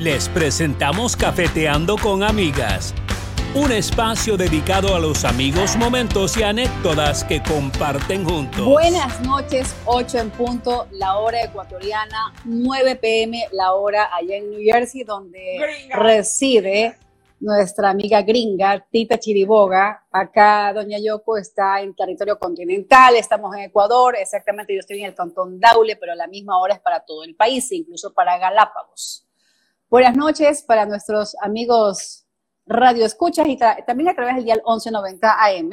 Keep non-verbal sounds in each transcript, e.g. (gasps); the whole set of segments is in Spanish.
Les presentamos Cafeteando con Amigas, un espacio dedicado a los amigos, momentos y anécdotas que comparten juntos. Buenas noches, 8 en punto, la hora ecuatoriana, 9 pm, la hora allá en New Jersey, donde reside nuestra amiga gringa, Tita Chiriboga. Acá Doña Yoko está en territorio continental, estamos en Ecuador, exactamente yo estoy en el Cantón Daule, pero a la misma hora es para todo el país, incluso para Galápagos. Buenas noches para nuestros amigos Radio Escuchas y también a través del dial 1190 AM.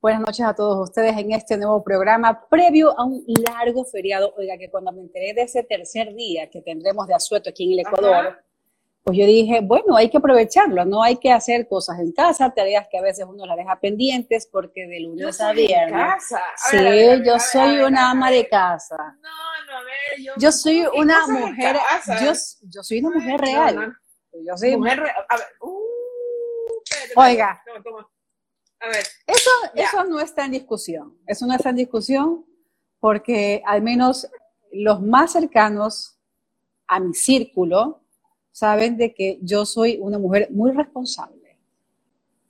Buenas noches a todos ustedes en este nuevo programa previo a un largo feriado. Oiga, que cuando me enteré de ese tercer día que tendremos de asueto aquí en el Ecuador, pues yo dije, bueno, hay que aprovecharlo, no hay que hacer cosas en casa, tareas que a veces uno las deja pendientes porque de lunes a viernes. Casa. sí, yo soy una ama de casa. No, no, a ver, yo, Yo soy ¿qué una mujer, casa? yo, yo soy una mujer real. no. Yo soy, Mujer, re- a ver, uh, espérate, Oiga. toma, toma. A ver, Eso, Ya. eso no está en discusión. Eso no está en discusión porque al menos los más cercanos a mi círculo saben de que yo soy una mujer muy responsable.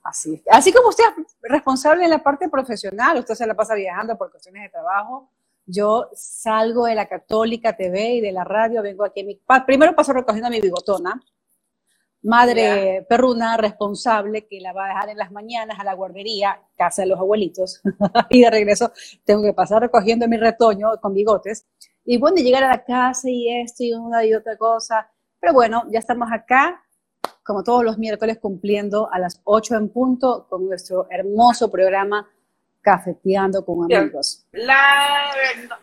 Así, así como usted es responsable en la parte profesional, usted se la pasa viajando por cuestiones de trabajo. Yo salgo de la Católica TV y de la radio, vengo aquí a mi... Primero paso recogiendo mi bigotona, madre perruna responsable que la va a dejar en las mañanas a la guardería, casa de los abuelitos, (laughs) y de regreso tengo que pasar recogiendo mi retoño con bigotes. Y bueno, llegar a la casa y esto y una y otra cosa. Pero bueno, ya estamos acá, como todos los miércoles, cumpliendo a las 8 en punto con nuestro hermoso programa Cafeteando con. Amigos. la,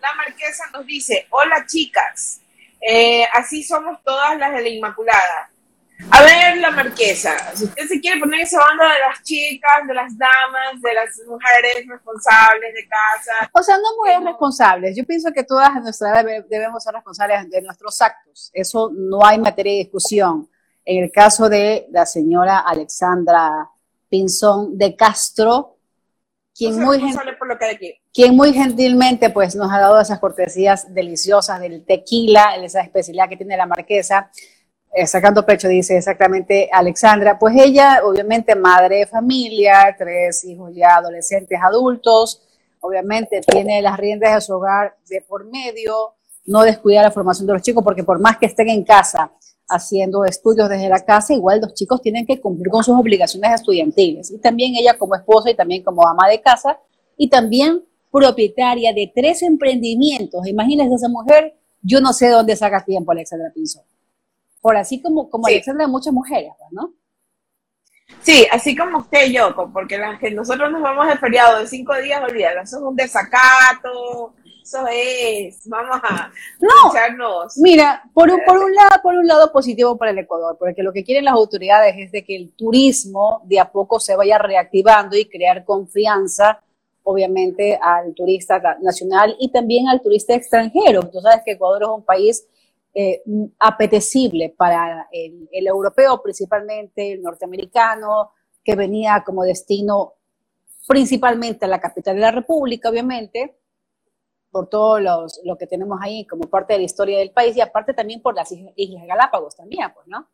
la marquesa nos dice, hola chicas, Eh, así somos todas las de la Inmaculada. A ver, la marquesa, si usted se quiere poner esa banda de las chicas, de las damas, de las mujeres responsables de casa, O sea, no mujeres responsables. Yo pienso que todas a nuestra edad debe- debemos ser responsables de nuestros actos. Eso no hay materia de discusión. En el caso de la señora Alexandra Pinzón de Castro, quien muy, por lo que aquí. quien muy gentilmente pues, nos ha dado esas cortesías deliciosas del tequila, esa especialidad que tiene la marquesa, sacando pecho, dice exactamente Alexandra, pues ella, obviamente, madre de familia, tres hijos ya adolescentes, adultos, obviamente tiene las riendas de su hogar de por medio, no descuida la formación de los chicos, porque por más que estén en casa haciendo estudios desde la casa, igual los chicos tienen que cumplir con sus obligaciones estudiantiles. Y también ella como esposa y también como ama de casa, y también propietaria de tres emprendimientos. Imagínense esa mujer, yo no sé de dónde saca tiempo Alexandra Pinzón. Por así como, como Sí. Alexandra, muchas mujeres, pues, ¿no? Sí, así como usted y yo, co- porque las que nosotros nos vamos de feriado de cinco días, olvídalo, eso es un desacato, eso es, vamos a No. Mira, por un, por un lado, por un lado positivo para el Ecuador, porque lo que quieren las autoridades es de que el turismo de a poco se vaya reactivando y crear confianza, obviamente, al turista ta- nacional y también al turista extranjero. Tú sabes que Ecuador es un país eh, apetecible para el, el europeo, principalmente el norteamericano, que venía como destino principalmente a la capital de la República, obviamente, por todo los, lo que tenemos ahí como parte de la historia del país y aparte también por las Islas Galápagos también, pues, ¿no?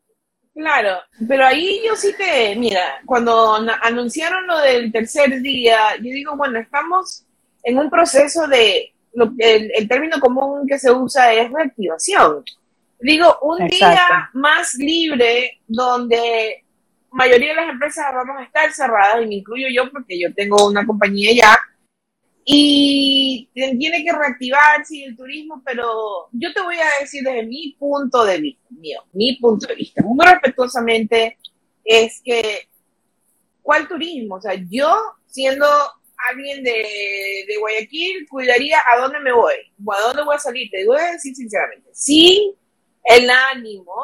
Claro, pero ahí yo sí te, mira, cuando anunciaron lo del tercer día, yo digo, bueno, estamos en un proceso de, lo, el, el término común que se usa es reactivación. Digo, un Exacto. día más libre donde mayoría de las empresas vamos a estar cerradas, y me incluyo yo porque yo tengo una compañía ya, y tiene que reactivarse el turismo, pero yo te voy a decir desde mi punto de vista, mío, mi punto de vista, muy respetuosamente, es que, ¿cuál turismo? O sea, yo siendo alguien de, de Guayaquil, cuidaría a dónde me voy, o a dónde voy a salir, te voy a decir sinceramente, sin el ánimo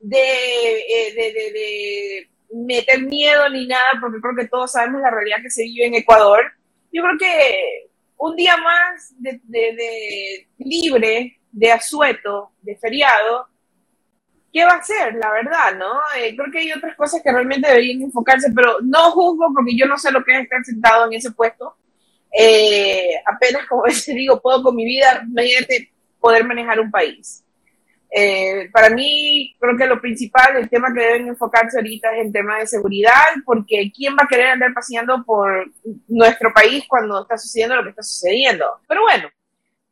de, eh, de, de, de meter miedo ni nada, porque creo que todos sabemos la realidad que se vive en Ecuador. Yo creo que un día más de libre, de asueto, de feriado, ¿qué va a ser? La verdad, ¿no? Eh, creo que hay otras cosas que realmente deberían enfocarse, pero no juzgo porque yo no sé lo que es estar sentado en ese puesto. Eh, apenas, como (laughs) veces digo, puedo con mi vida, imagínate poder manejar un país. Eh, para mí, creo que lo principal, el tema que deben enfocarse ahorita es el tema de seguridad, porque ¿quién va a querer andar paseando por nuestro país cuando está sucediendo lo que está sucediendo? Pero bueno,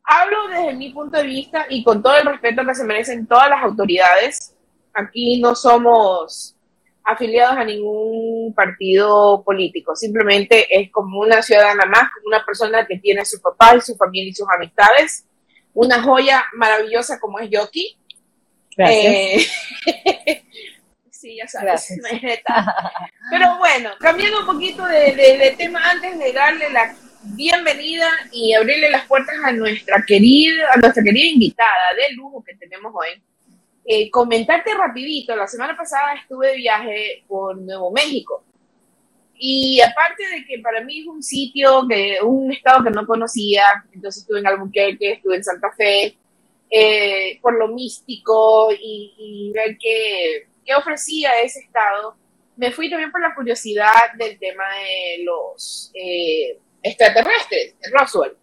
hablo desde mi punto de vista y con todo el respeto que se merecen todas las autoridades. Aquí no somos afiliados a ningún partido político, simplemente es como una ciudadana más, como una persona que tiene a su papá y su familia y sus amistades, una joya maravillosa como es Yoki. Gracias. Eh, (laughs) sí, ya sabes. Pero bueno, cambiando un poquito de, de, de tema antes de darle la bienvenida y abrirle las puertas a nuestra querida, a nuestra querida invitada de lujo que tenemos hoy. Eh, comentarte rapidito, la semana pasada estuve de viaje por Nuevo México. Y aparte de que para mí es un sitio, que, un estado que no conocía, entonces estuve en Albuquerque, estuve en Santa Fe, eh, por lo místico y, y ver qué, ofrecía ese estado, me fui también por la curiosidad del tema de los eh, extraterrestres, Roswell.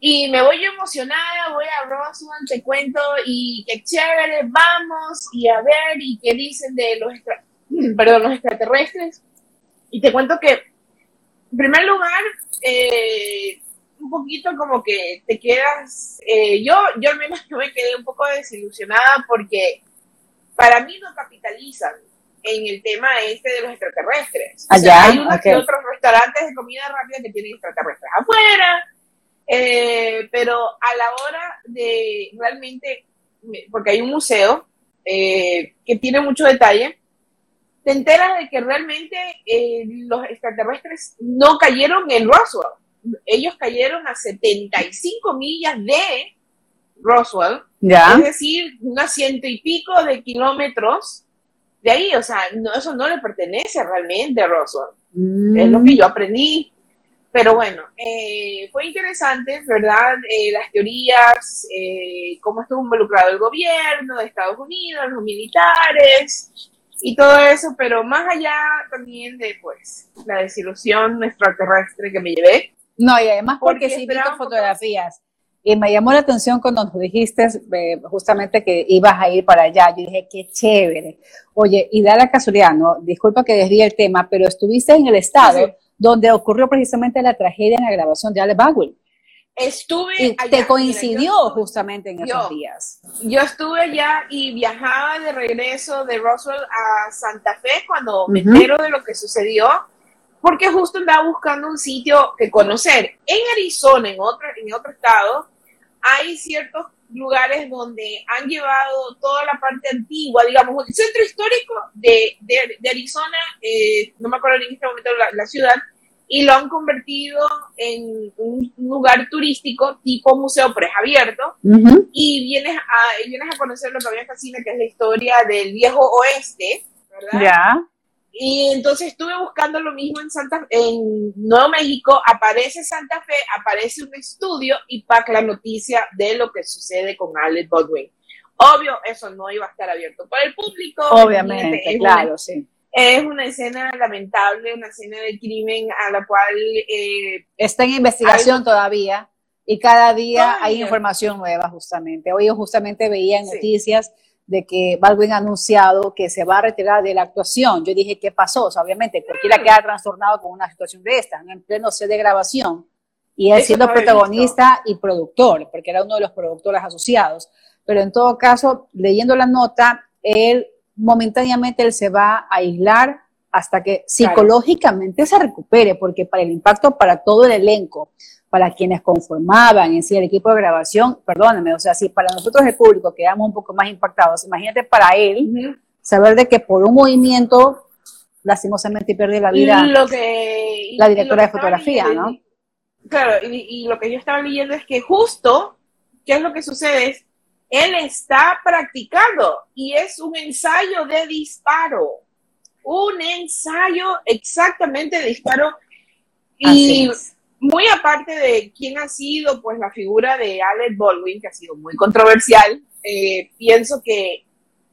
Y me voy emocionada, voy a Roswell, te cuento, y qué chévere, vamos, y a ver, y qué dicen de los, extra, (clears throat) perdón, los extraterrestres. Y te cuento que, en primer lugar, eh, un poquito como que te quedas, eh, yo, yo al menos (laughs) me quedé un poco desilusionada porque para mí no capitalizan en el tema este de los extraterrestres. Allá, o sea, hay unos okay. otros restaurantes de comida rápida que tienen extraterrestres afuera, eh, pero a la hora de realmente, porque hay un museo eh, que tiene mucho detalle, te enteras de que realmente eh, los extraterrestres no cayeron en Roswell. Ellos cayeron a 75 millas de Roswell, ¿Ya? es decir, unas ciento y pico de kilómetros de ahí, o sea, no, eso no le pertenece realmente a Roswell. Mm. Es lo que yo aprendí. Pero bueno, eh, fue interesante, ¿verdad? Eh, las teorías, eh, cómo estuvo involucrado el gobierno de Estados Unidos, los militares y todo eso, pero más allá también de pues la desilusión extraterrestre que me llevé. No, y además porque, Porque sí vi fotografías. Y me llamó la atención cuando nos dijiste eh, justamente que ibas a ir para allá. Yo dije, qué chévere. Oye, y da la casualidad, ¿no? Disculpa que desvíe el tema, pero estuviste en el estado sí. Donde ocurrió precisamente la tragedia en la grabación de Alec Baldwin. Estuve Y allá, te coincidió mira, justamente en esos yo- días. Yo estuve allá y viajaba de regreso de Roswell a Santa Fe cuando me entero de lo que sucedió, porque justo andaba buscando un sitio que conocer. En Arizona, en otro, en otro estado, hay ciertos lugares donde han llevado toda la parte antigua, digamos, el centro histórico de, de, de Arizona, eh, no me acuerdo en este momento la, la ciudad, y lo han convertido en un lugar turístico tipo museo, pero es abierto y vienes a, vienes a conocer lo que había en Casina, que es la historia del viejo oeste, ¿verdad? Ya. Y entonces estuve buscando lo mismo en Santa en Nuevo México, aparece Santa Fe, aparece un estudio y pack la noticia de lo que sucede con Alec Baldwin. Obvio, eso no iba a estar abierto para el público. Obviamente, es claro, Una, sí. es una escena lamentable, una escena de crimen a la cual eh, Está en investigación Algo- todavía y cada día hay información nueva justamente. Hoy yo justamente veía en Sí. noticias de que Baldwin ha anunciado que se va a retirar de la actuación. Yo dije, ¿qué pasó? O sea, obviamente, cualquiera queda trastornado con una situación de esta, en pleno set de grabación. Y él Eso siendo protagonista y productor, porque era uno de los productores asociados. Pero en todo caso, leyendo la nota, él momentáneamente él se va a aislar hasta que psicológicamente se recupere, porque para el impacto para todo el elenco, para quienes conformaban en sí el equipo de grabación, perdóname, o sea, si para nosotros el público quedamos un poco más impactados, imagínate para él saber de que por un movimiento lastimosamente pierde la vida lo que, la directora lo de que fotografía, leyendo- ¿no? Claro, y, y lo que yo estaba leyendo es que justo, ¿qué es lo que sucede? Es, él está practicando y es un ensayo de disparo. Un ensayo exactamente de disparo. Así Y es. Muy aparte de quién ha sido, pues la figura de Alec Baldwin, que ha sido muy controversial, eh, pienso que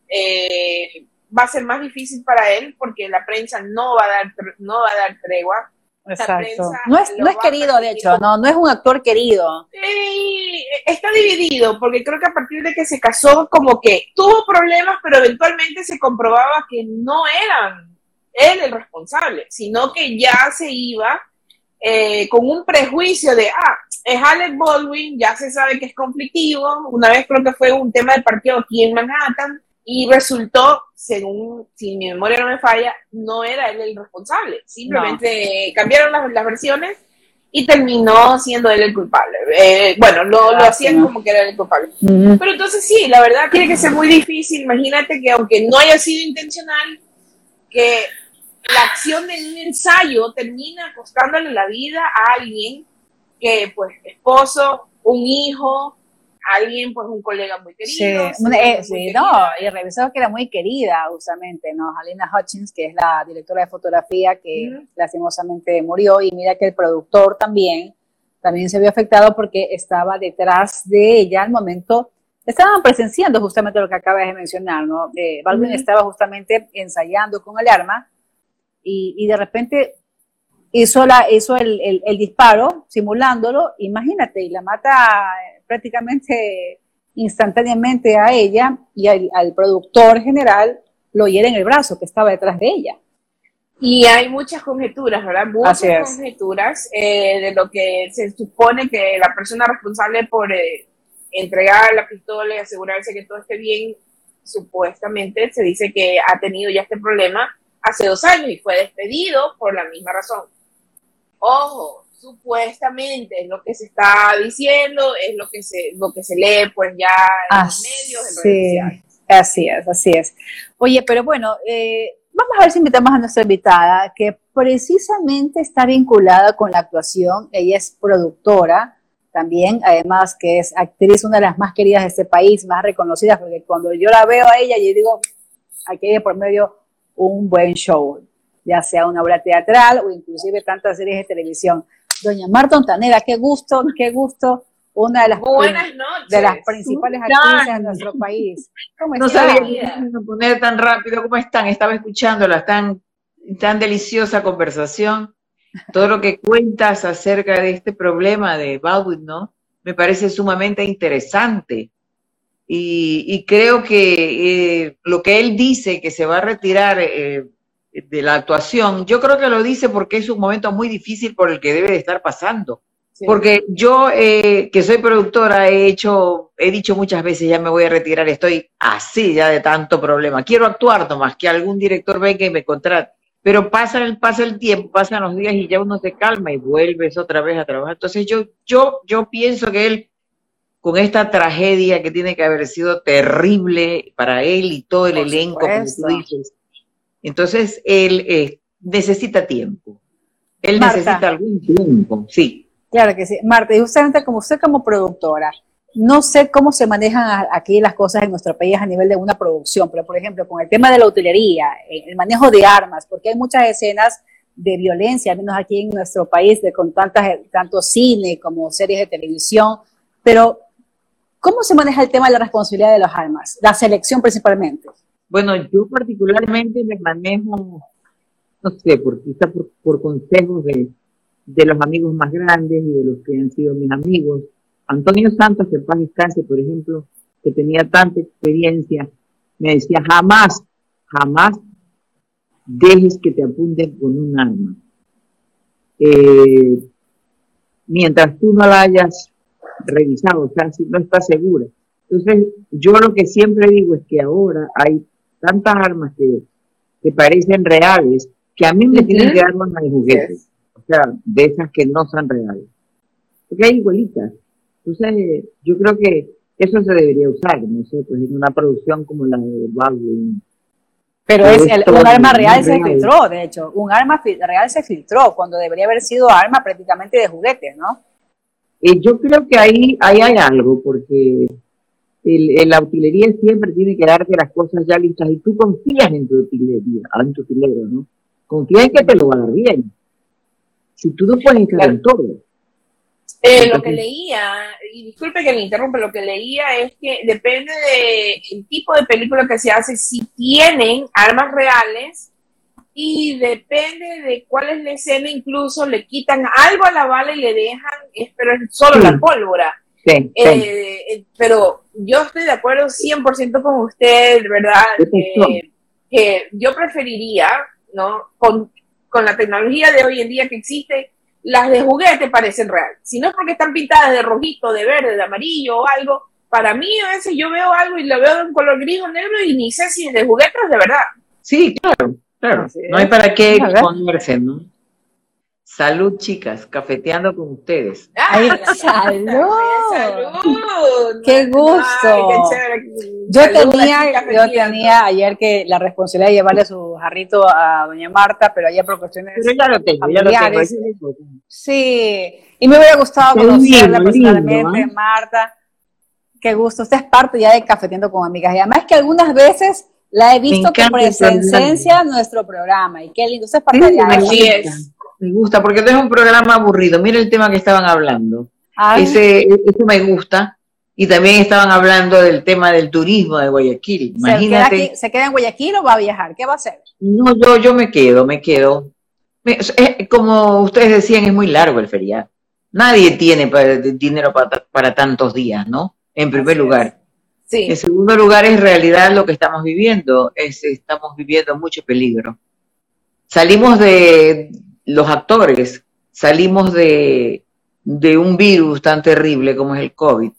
eh, va a ser más difícil para él porque la prensa no va a dar, no va a dar tregua. Exacto. no es, no es querido, de hecho, no, no es un actor querido. Sí, está dividido, porque creo que a partir de que se casó, como que tuvo problemas, pero eventualmente se comprobaba que no eran él el responsable, sino que ya se iba eh, con un prejuicio de, ah, es Alec Baldwin, ya se sabe que es conflictivo, una vez creo que fue un tema de partido aquí en Manhattan, y resultó, según, si mi memoria no me falla, no era él el responsable, simplemente cambiaron las, versiones y terminó siendo él el culpable. Eh, bueno, lo, lo hacían como que era el culpable. Pero entonces sí, la verdad tiene que ser muy difícil, imagínate que aunque no haya sido intencional, que la acción de un ensayo termina costándole la vida a alguien que, pues, esposo, un hijo, alguien, pues, un colega muy querido. Sí, eh, no, y revisó que era muy querida, justamente, ¿no? Halina Hutchins, que es la directora de fotografía que lastimosamente murió, y mira que el productor también, también se vio afectado porque estaba detrás de ella al momento estaban presenciando justamente lo que acabas de mencionar, ¿no? Eh, Baldwin estaba justamente ensayando con el arma y, de repente hizo, la, hizo el, el, disparo simulándolo, imagínate, y la mata prácticamente instantáneamente a ella y al, productor general lo hiere en el brazo que estaba detrás de ella. Y hay muchas conjeturas, ¿verdad? Muchas conjeturas eh, de lo que se supone que la persona responsable por eh, entregar la pistola y asegurarse que todo esté bien, supuestamente se dice que ha tenido ya este problema hace dos años y fue despedido por la misma razón. Ojo, supuestamente es lo que se está diciendo, es lo que se, lo que se lee pues ya en los medios, en redes Así es, así es. Oye, pero bueno, eh, vamos a ver si invitamos a nuestra invitada, que precisamente está vinculada con la actuación. Ella es productora también, además que es actriz, una de las más queridas de este país, más reconocidas, porque cuando yo la veo a ella, yo digo, aquí hay por medio un buen show, ya sea una obra teatral o inclusive tantas series de televisión. Doña Marta Ontanera, qué gusto, qué gusto, una de las, de las principales actrices de nuestro país. no sabía poner tan rápido, ¿cómo están? Estaba escuchándola, tan, tan deliciosa conversación. Todo lo que cuentas acerca de este problema de Baldwin, ¿no? Me parece sumamente interesante. Y, creo que eh, lo que él dice, que se va a retirar eh, de la actuación, yo creo que lo dice porque es un momento muy difícil por el que debe de estar pasando. Porque yo, eh, que soy productora, he hecho, he dicho muchas veces, ya me voy a retirar, estoy así ya de tanto problema. Quiero actuar nomás, que algún director venga y me contrate. Pero pasa el, pasa el tiempo, pasan los días y ya uno se calma y vuelves otra vez a trabajar. Entonces yo, yo, yo pienso que él con esta tragedia que tiene que haber sido terrible para él y todo el elenco, como tú dices. Entonces, él eh, necesita tiempo. Él necesita algún tiempo, sí. Claro que sí. Marta, y justamente como usted como productora, no sé cómo se manejan aquí las cosas en nuestro país a nivel de una producción, pero por ejemplo, con el tema de la utilería, eh, el manejo de armas, porque hay muchas escenas de violencia, al menos aquí en nuestro país, de con tantas, tanto cine como series de televisión, pero ¿Cómo se maneja el tema de la responsabilidad de las armas? La selección principalmente. Bueno, yo particularmente me manejo, no sé, por, quizá por, consejos de, los amigos más grandes y de los que han sido mis amigos. Antonio Santos, que paz descanse, por ejemplo, que tenía tanta experiencia, me decía, jamás, jamás dejes que te apunten con un arma. Eh, mientras tú no la hayas revisado, o sea, si no está segura. Entonces, yo lo que siempre digo es que ahora hay tantas armas que, que parecen reales que a mí me tienen que dar armas de juguetes, o sea, de esas que no son reales. Porque hay igualitas. Entonces, yo creo que eso se debería usar, no sé, pues en una producción como la de Baldwin. Pero es un arma real se filtró, de hecho, un arma real se filtró cuando debería haber sido arma prácticamente de juguetes, ¿no? Eh, yo creo que ahí, ahí hay algo, porque el, la utilería siempre tiene que darte las cosas ya listas y tú confías en tu utilería, en tu utilero, ¿no? Confías en que te lo va a dar bien. Si tú no puedes estar en todo. Eh, lo que leía, y disculpe que me interrumpa, lo que leía es que depende del tipo de película que se hace, si tienen armas reales, y depende de cuál es la escena, incluso le quitan algo a la bala y le dejan, pero es solo la pólvora. Sí, sí. Eh, pero yo estoy de acuerdo 100% con usted, ¿verdad? Eh, que yo preferiría, ¿no? Con, con la tecnología de hoy en día que existe, las de juguete parecen reales. Si no es porque están pintadas de rojito, de verde, de amarillo o algo, para mí a veces yo veo algo y lo veo de un color gris o negro y ni sé si es de juguete o de verdad. Sí, claro, claro. no hay para qué (laughs) exponerse, ¿no? Salud, chicas, cafeteando con ustedes. Ay, (laughs) salud. salud. Qué gusto. Yo tenía, yo tenía ayer que la responsabilidad de llevarle su jarrito a doña Marta, pero ayer por cuestiones pero ya lo tengo, ya lo tengo. Sí, y me hubiera gustado conocerla personalmente, Marta. Qué gusto. Usted es parte ya de Cafeteando con Amigas. Y además que algunas veces la he visto con presencia en nuestro programa. Y qué lindo. Usted es parte de Así es. Me gusta, porque no es un programa aburrido. Mira el tema que estaban hablando. Ese, eso me gusta. Y también estaban hablando del tema del turismo de Guayaquil. Imagínate. ¿Se queda, en Guayaquil o va a viajar? ¿Qué va a hacer? No, yo, yo me quedo, me quedo. como ustedes decían, es muy largo el feriado. Nadie tiene dinero para, para tantos días, ¿no? en primer lugar. Sí. En segundo lugar, es realidad lo que estamos viviendo, es, estamos viviendo mucho peligro. Salimos de los actores, salimos de, de un virus tan terrible como es el COVID.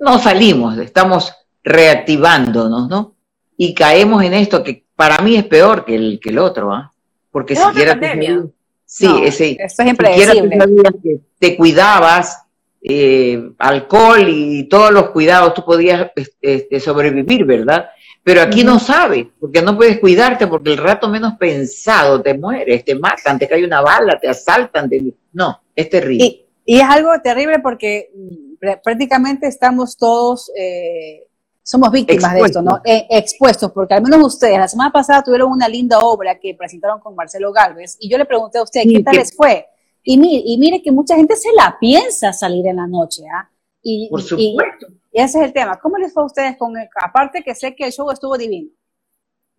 No salimos, estamos reactivándonos, ¿no? Y caemos en esto que para mí es peor que el, que el otro, ¿ah? Porque si quieras... Sí, ese, es impredecible. que te cuidabas, eh, alcohol y todos los cuidados, tú podías este, sobrevivir, ¿verdad? Pero aquí no sabes, porque no puedes cuidarte, porque el rato menos pensado te mueres, te matan, te cae una bala, te asaltan. No, es terrible. Y, es algo terrible porque mm, prácticamente estamos todos, eh, somos víctimas de esto, ¿no? Eh, expuestos, porque al menos ustedes, la semana pasada tuvieron una linda obra que presentaron con Marcelo Galvez, y yo le pregunté a usted, ¿qué tal les fue? Y mire, y mire que mucha gente se la piensa salir en la noche, ¿ah? Y, Por supuesto. Y, ese es el tema. ¿Cómo les fue a ustedes con el, aparte que sé que el show estuvo divino?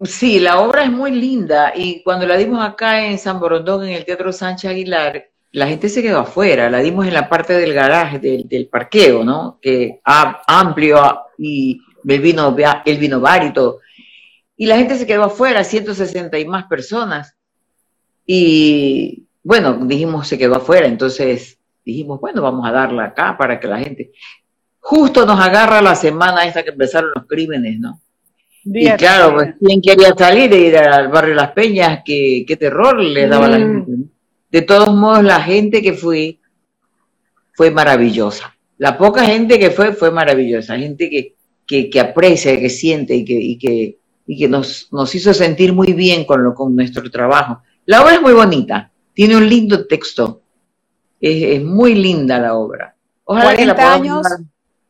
Sí, la obra es muy linda y cuando la dimos acá en San Borondón, en el Teatro Sánchez Aguilar, la gente se quedó afuera, la dimos en la parte del garaje, del, parqueo, ¿no? Que amplio y el vino, el vino bar y todo. Y la gente se quedó afuera, 160 y más personas. Y bueno, dijimos, se quedó afuera, entonces dijimos, bueno, vamos a darla acá para que la gente... Justo nos agarra la semana esta que empezaron los crímenes, ¿no? y claro, pues, ¿quién quería salir e ir al barrio Las Peñas? ¿Qué, qué terror le daba a la mm. gente? De todos modos, la gente que fue, fue maravillosa. La poca gente que fue, fue maravillosa. Gente que, que, que aprecia, que siente y que, y que, y que nos, nos hizo sentir muy bien con, lo, con nuestro trabajo. La obra es muy bonita. Tiene un lindo texto. Es, muy linda la obra. Ojalá 40 años.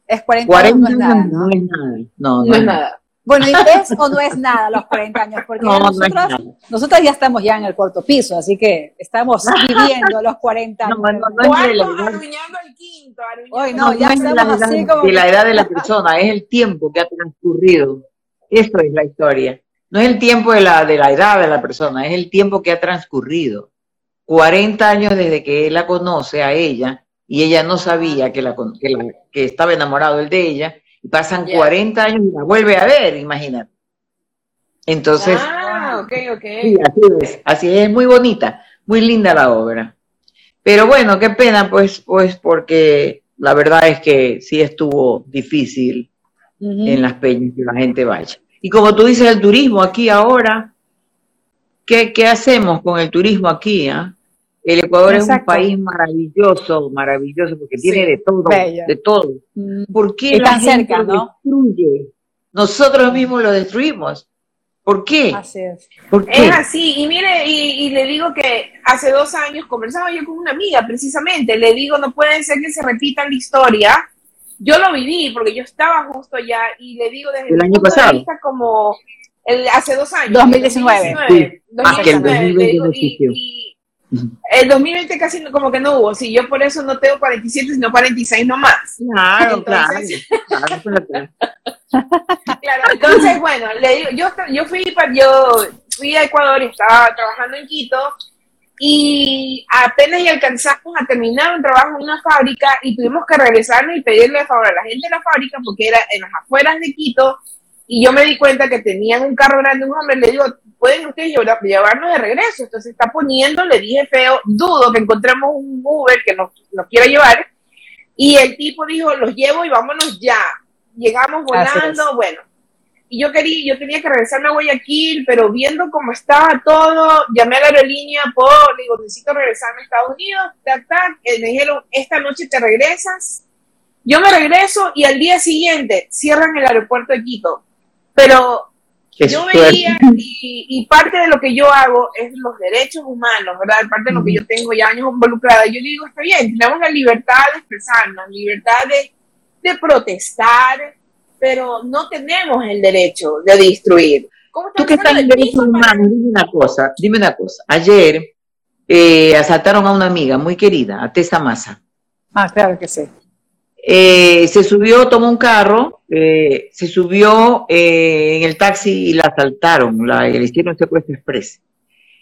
Es 40, años, no es nada. No, es nada. No, no, es nada. Bueno, ¿y es o no es nada los 40 años? (laughs) Porque nosotros, nosotros ya estamos ya en el cuarto piso, así que estamos (laughs) viviendo los 40 años. No, no, no, es el quinto. Hoy no, ya estamos así como... De la edad de la persona, es el tiempo que ha transcurrido. Eso es la historia. No es el tiempo de la, de la edad de la persona, es el tiempo que ha transcurrido. 40 años desde que él la conoce a ella y ella no sabía que, la, que, estaba enamorado él de ella, y pasan 40 años y la vuelve a ver, imagínate. Entonces, ah, okay, okay. así es, así es, muy bonita, muy linda la obra. Pero bueno, qué pena, pues, pues, porque la verdad es que sí estuvo difícil en las peñas que la gente vaya. Y como tú dices, el turismo aquí ahora, ¿qué, qué hacemos con el turismo aquí? Ah? El Ecuador es un país maravilloso, maravilloso, porque tiene de todo, de todo. Mm. ¿Por qué la gente lo destruye? Nosotros mismos lo destruimos. ¿Por qué? Así es. Es así, y mire, y, le digo que hace dos años conversaba yo con una amiga, precisamente, le digo, no puede ser que se repita la historia. Yo lo viví, porque yo estaba justo allá, y le digo desde el año pasado. vista como el, hace dos años. 2019. 2019, 2019 y, el 2020 casi como que no hubo, sí, yo por eso no tengo 47, sino 46 nomás. Claro, entonces, claro. claro, entonces, bueno, le digo, yo, yo fui, yo fui a Ecuador y estaba trabajando en Quito y apenas y alcanzamos a terminar un trabajo en una fábrica y tuvimos que regresarnos y pedirle favor a la gente de la fábrica porque era en las afueras de Quito y yo me di cuenta que tenían un carro grande, un hombre, le digo, pueden ustedes llevarnos de regreso, entonces está poniendo, le dije feo, dudo que encontremos un Uber que nos, nos quiera llevar y el tipo dijo, los llevo y vámonos ya, llegamos volando, bueno, y yo quería, yo tenía que regresarme a Guayaquil, pero viendo cómo estaba todo, llamé a la aerolínea por, digo, necesito regresarme a Estados Unidos, tac, tac, me dijeron, esta noche te regresas. Yo me regreso y al día siguiente cierran el aeropuerto de Quito. Pero yo veía, y, parte de lo que yo hago es los derechos humanos, ¿verdad? Parte de lo que yo tengo ya años involucrada. Yo digo, está bien, tenemos la libertad de expresarnos, libertad de, de protestar, pero no tenemos el derecho de destruir. Tú que estás en derechos humanos, dime una cosa, dime una cosa. Ayer eh, asaltaron a una amiga muy querida, a Tessa Massa. Ah, claro que sí. Eh, se subió, tomó un carro, eh, se subió en el taxi y la asaltaron, la, le hicieron secuestro express.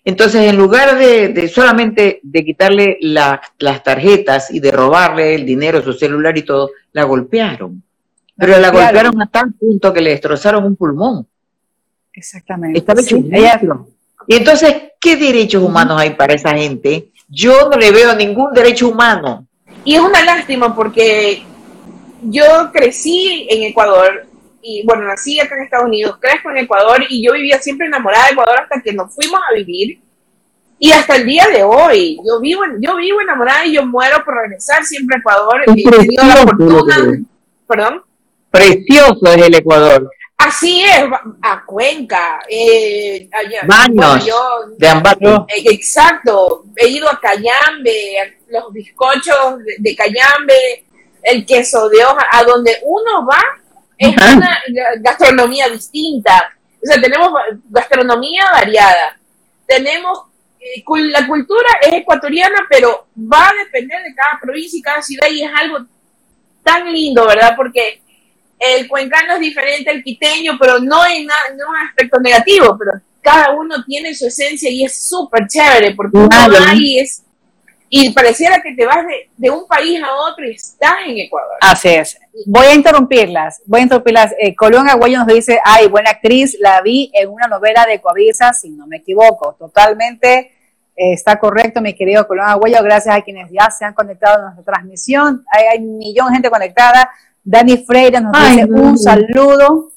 Entonces, en lugar de, solamente de quitarle las tarjetas y de robarle el dinero, su celular y todo, la golpearon. Pero la golpearon a tal punto que le destrozaron un pulmón. Exactamente. Estaba Y entonces, ¿qué derechos humanos hay para esa gente? Yo no le veo ningún derecho humano. Y es una lástima porque yo crecí en Ecuador y bueno, nací acá en Estados Unidos, crezco en Ecuador y yo vivía siempre enamorada de Ecuador hasta que nos fuimos a vivir. Y hasta el día de hoy, yo vivo, yo vivo enamorada y yo muero por regresar siempre a Ecuador. He tenido la fortuna. Perdón. Precioso es el Ecuador. Así es, a Cuenca, eh, Baños de Ambato. Eh, exacto, he ido a Cayambe, los bizcochos de, Cayambe, el queso de hoja, a donde uno va es una gastronomía distinta. O sea, tenemos gastronomía variada. Tenemos, eh, la cultura es ecuatoriana, pero va a depender de cada provincia y cada ciudad y es algo tan lindo, ¿verdad? Porque el cuencano es diferente al quiteño, pero no en, no un aspecto negativo, pero cada uno tiene su esencia y es súper chévere, porque uno va y es, y pareciera que te vas de, un país a otro y estás en Ecuador. Así es. Voy a interrumpirlas, voy a interrumpirlas. Eh, Colón Aguayo nos dice, ay, buena actriz, la vi en una novela de Coavisa, si no me equivoco, totalmente eh, está correcto, mi querido Colón Aguayo, gracias a quienes ya se han conectado a nuestra transmisión, hay, hay un millón de gente conectada, Dani Freire nos dice un saludo.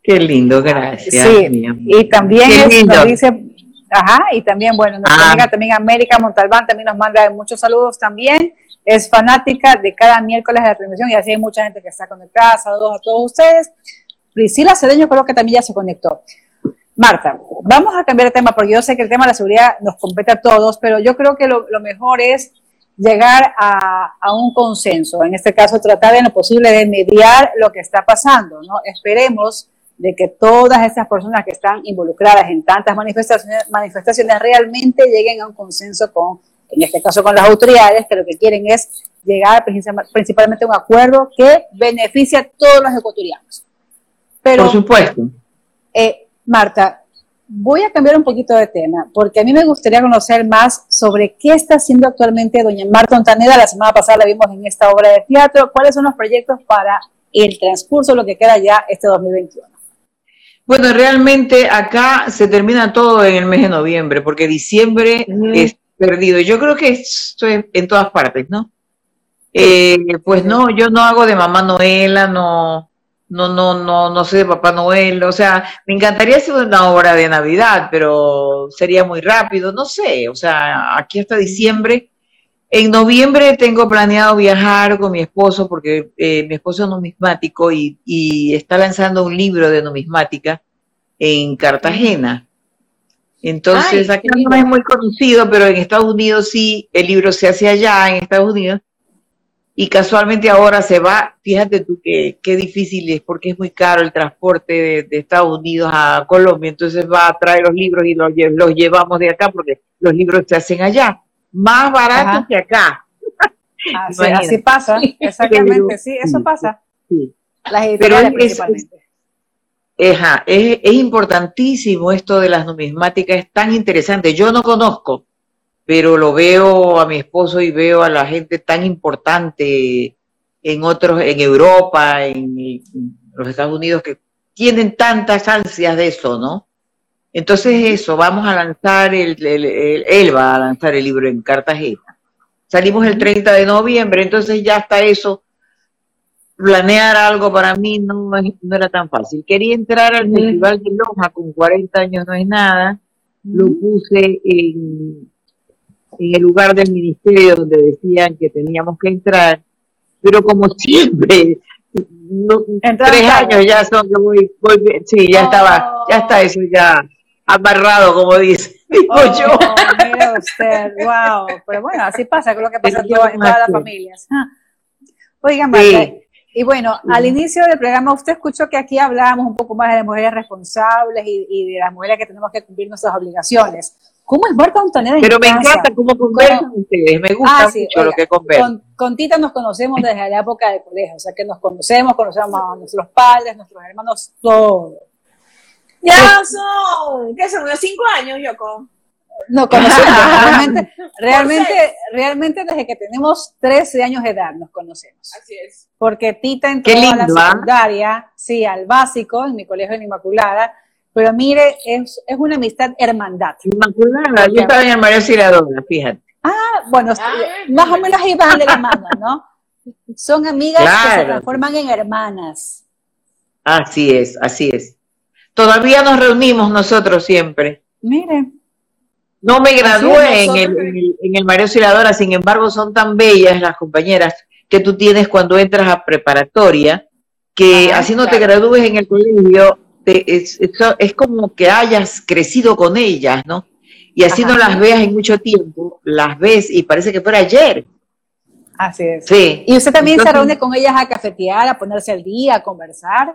Qué lindo, gracias. Sí, y también nos dice, ajá, y también, bueno, nuestra ah. amiga también América Montalbán también nos manda muchos saludos también. Es fanática de cada miércoles de la transmisión y así hay mucha gente que está conectada. Saludos a todos ustedes. Priscila Cedeño creo que también ya se conectó. Marta, vamos a cambiar de tema porque yo sé que el tema de la seguridad nos compete a todos, pero yo creo que lo mejor es llegar a, un consenso, en este caso tratar en lo posible de mediar lo que está pasando, ¿no? Esperemos de que todas esas personas que están involucradas en tantas manifestaciones, manifestaciones realmente lleguen a un consenso con, en este caso con las autoridades, que lo que quieren es llegar principalmente a un acuerdo que beneficie a todos los ecuatorianos. Pero, Por supuesto. Eh, Marta, voy a cambiar un poquito de tema, porque a mí me gustaría conocer más sobre qué está haciendo actualmente doña Marta Ontaneda. La semana pasada la vimos en esta obra de teatro. ¿Cuáles son los proyectos para el transcurso, lo que queda ya este 2021? Bueno, realmente acá se termina todo en el mes de noviembre, porque diciembre es perdido. Yo creo que esto es en todas partes, ¿no? Eh, pues no, yo no hago de mamá Noela, no, no, no, no, no sé de Papá Noel, o sea, me encantaría hacer una obra de Navidad, pero sería muy rápido, no sé, o sea, aquí hasta diciembre. En noviembre tengo planeado viajar con mi esposo, porque eh, mi esposo es numismático y, y, está lanzando un libro de numismática en Cartagena. Entonces, aquí no es muy conocido, pero en Estados Unidos sí, el libro se hace allá en Estados Unidos. Y casualmente ahora se va, fíjate tú qué difícil es porque es muy caro el transporte de, Estados Unidos a Colombia, entonces va a traer los libros y los, los llevamos de acá porque los libros se hacen allá, más baratos que acá. (laughs) Así, pasa, exactamente, sí, eso pasa. Las editoriales principalmente. es, es importantísimo esto de las numismáticas, es tan interesante. Yo no conozco, pero lo veo a mi esposo y veo a la gente tan importante en otros, en Europa, en, los Estados Unidos, que tienen tantas ansias de eso, ¿no? Entonces eso, vamos a lanzar, el, él va a lanzar el libro en Cartagena. Salimos el 30 de noviembre, entonces ya está eso. Planear algo para mí no, no era tan fácil. Quería entrar al Festival de Loja, con 40 años no es nada. Lo puse en, en el lugar del ministerio donde decían que teníamos que entrar pero como (laughs) siempre, tres años ya son que voy, sí, ya estaba, ya está eso ya amarrado, como dice, (laughs) digo oh, yo. Mira usted, wow, pero bueno, así pasa, con lo que pasa en, todas las familias. Ah. Oigan, Marta, y bueno, al inicio del programa usted escuchó que aquí hablábamos un poco más de las mujeres responsables y, y de las mujeres que tenemos que cumplir nuestras obligaciones. ¿Cómo es Marta en Pero me encanta cómo conversan ustedes, me gusta ah, mucho lo que conversan. Con, Tita nos conocemos desde la época de colegio, o sea que nos conocemos, conocemos a nuestros padres, nuestros hermanos, todo. Ya son, ¿qué son? ¿Unos cinco años, Yoko? No, conocemos, (laughs) realmente, realmente, realmente desde que tenemos 13 años de edad nos conocemos. Así es. Porque Tita entró a la ¿ah? secundaria, sí, al básico, en mi colegio en Inmaculada, pero mire, es, es una amistad hermandad. Inmaculada, yo estaba en el María Ciradona, fíjate. Ah, bueno, ah, más o menos van de la (laughs) mano, ¿no? Son amigas que se transforman en hermanas. Así es, así es. Todavía nos reunimos nosotros siempre. Mire. No me gradué en el, en, el, María Ciradora, sin embargo, son tan bellas las compañeras que tú tienes cuando entras a preparatoria, que así no te gradúes en el colegio, es, es, como que hayas crecido con ellas, ¿no? Y así no las veas en mucho tiempo, las ves y parece que fuera ayer. Así es. Sí. ¿Y usted también se reúne con ellas a cafetear, a ponerse al día, a conversar?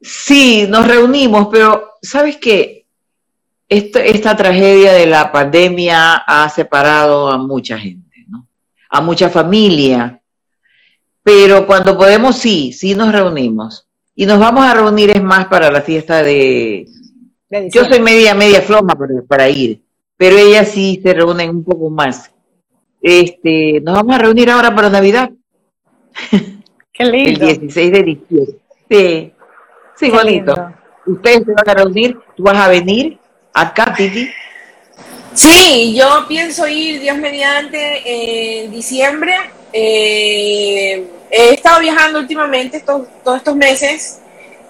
Sí, nos reunimos, pero ¿sabes qué? esta tragedia de la pandemia ha separado a mucha gente, ¿no? A mucha familia. Pero cuando podemos, sí, sí nos reunimos. Y nos vamos a reunir, es más, para la fiesta de... Yo soy media, media floma para, ir, pero ellas sí se reúnen un poco más. Este, nos vamos a reunir ahora para Navidad. Qué (laughs) lindo. El 16 de diciembre. Sí, sí, bonito. Ustedes se van a reunir, tú vas a venir acá, Titi. Sí, yo pienso ir, Dios mediante, en diciembre. Eh, He estado viajando últimamente estos, todos estos meses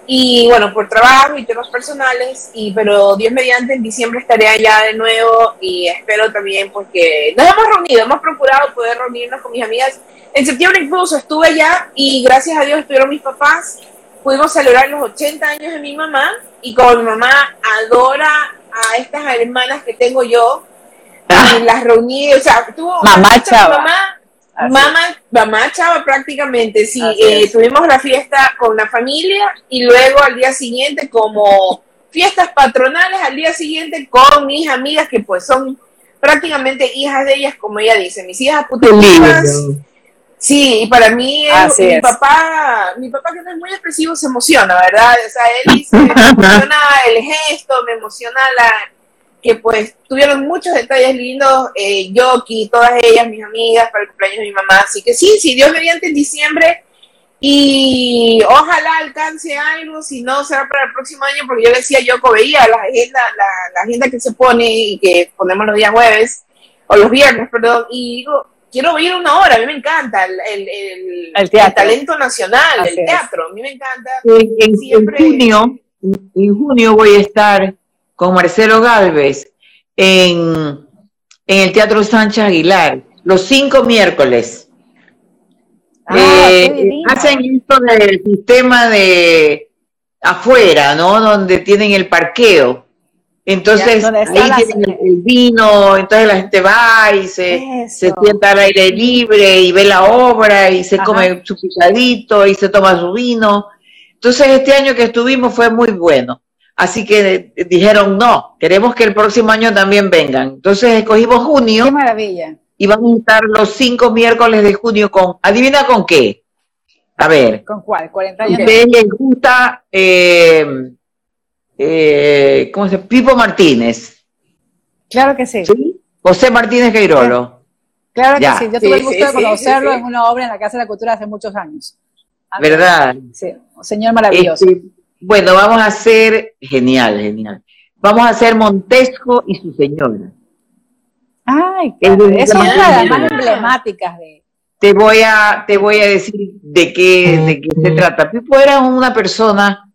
y bueno, por trabajo y temas personales, y, pero Dios mediante en diciembre estaré allá de nuevo y espero también porque nos hemos reunido, hemos procurado poder reunirnos con mis amigas. En septiembre incluso estuve allá y gracias a Dios estuvieron mis papás, pudimos celebrar los 80 años de mi mamá y como mi mamá adora a estas hermanas que tengo yo, y las reuní, o sea, tuvo mamá, mamá Mamá, mamá chava prácticamente, sí. Eh, tuvimos la fiesta con la familia y luego al día siguiente como fiestas patronales, al día siguiente con mis amigas que pues son prácticamente hijas de ellas, como ella dice, mis hijas putas. Sí, y para mí mi papá, mi papá que no es muy expresivo se emociona, ¿verdad? O sea, él dice, me (laughs) emociona el gesto, me emociona la, que pues tuvieron muchos detalles lindos, eh, Yoki, todas ellas, mis amigas, para el cumpleaños de mi mamá. Así que sí, si Dios mediante en diciembre y ojalá alcance algo, si no será para el próximo año, porque yo decía, Yoko veía la agenda, la, agenda que se pone y que ponemos los días jueves, o los viernes, perdón, y digo, quiero ir una hora, a mí me encanta el, el, el, talento nacional, el teatro, a mí me encanta. En, junio, en junio voy a estar con Marcelo Galvez en, el Teatro Sánchez Aguilar, los cinco miércoles. Ah, eh, hacen esto del sistema de afuera, ¿no? Donde tienen el parqueo. Entonces, ahí tienen el, vino, entonces la gente va y se, se, sienta al aire libre y ve la obra y se come su picadito y se toma su vino. Entonces, este año que estuvimos fue muy bueno. Así que dijeron, no, queremos que el próximo año también vengan. Entonces escogimos junio. Qué maravilla. Y vamos a estar los cinco miércoles de junio con, adivina con qué. A ver. ¿Con cuál? 40 años. ¿A ustedes les gusta, eh, eh, ¿cómo se llama? Pipo Martínez? Claro que sí. ¿Sí? José Martínez Gairolo. Claro que Ya. sí. Yo tuve el gusto sí, de conocerlo sí, sí. en una obra en la Casa de la Cultura hace muchos años. ¿Verdad? Sí, un señor maravilloso. Este, bueno, vamos a hacer, genial, genial. Vamos a hacer Montesco y su señora. Ay, Es claro. es una de las más emblemáticas de. Te voy a, te voy a decir de qué, de qué se trata. Pipo era una persona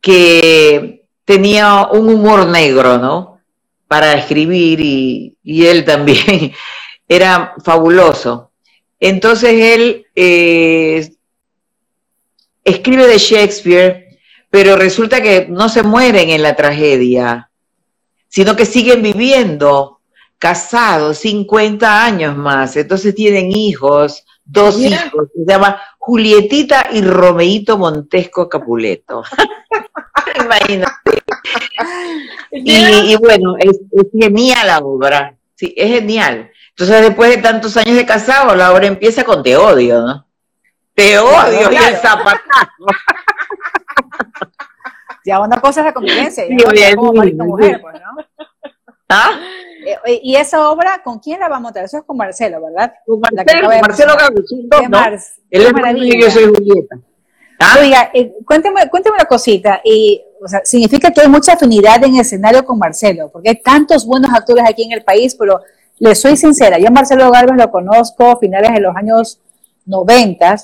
que tenía un humor negro, ¿no? Para escribir y, y él también (laughs) era fabuloso. Entonces él eh, escribe de Shakespeare, pero resulta que no se mueren en la tragedia, sino que siguen viviendo, casados, 50 años más. Entonces tienen hijos, dos Mira. hijos, se llama Julietita y Romeito Montesco Capuleto. (laughs) (laughs) Imagínate. Y, y bueno, es, es genial la obra, sí, es genial. Entonces, después de tantos años de casado, la obra empieza con Te odio, ¿no? Te odio y el zapatazo. (laughs) Ya una cosa es la convivencia, Sí, otra como marido y sí. mujer, pues, ¿no? ¿Ah? Eh, Y esa obra, ¿con quién la va a montar? Eso es con Marcelo, ¿verdad? Con Marcelo, Marcelo Qué ¿no? Él es maravilla. y yo soy Julieta. ¿Ah? Oiga, eh, cuénteme, cuénteme una cosita. Y, o sea, significa que hay mucha afinidad en el escenario con Marcelo, porque hay tantos buenos actores aquí en el país, pero le soy sincera, yo a Marcelo Garbes lo conozco a finales de los años 90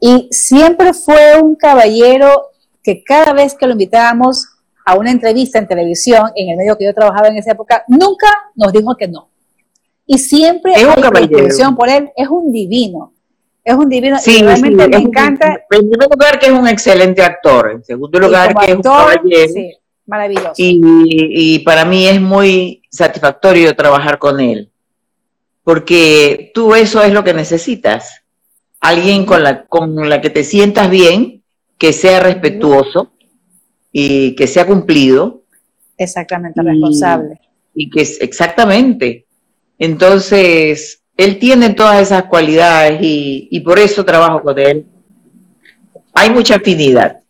y siempre fue un caballero que cada vez que lo invitábamos a una entrevista en televisión, en el medio que yo trabajaba en esa época, nunca nos dijo que no. Y siempre Es un hay predisposición por él, es un divino. Es un divino Sí, y realmente sí, me un- encanta En primer lugar, que es un excelente actor. En segundo lugar, que es un caballero. sí, maravilloso. Y, y para mí es muy satisfactorio trabajar con él, porque tú eso es lo que necesitas. Alguien con la, con la que te sientas bien, que sea respetuoso y que sea cumplido Exactamente, y- responsable. y que es exactamente. Entonces, él tiene todas esas cualidades y, y por eso trabajo con él. Hay mucha afinidad.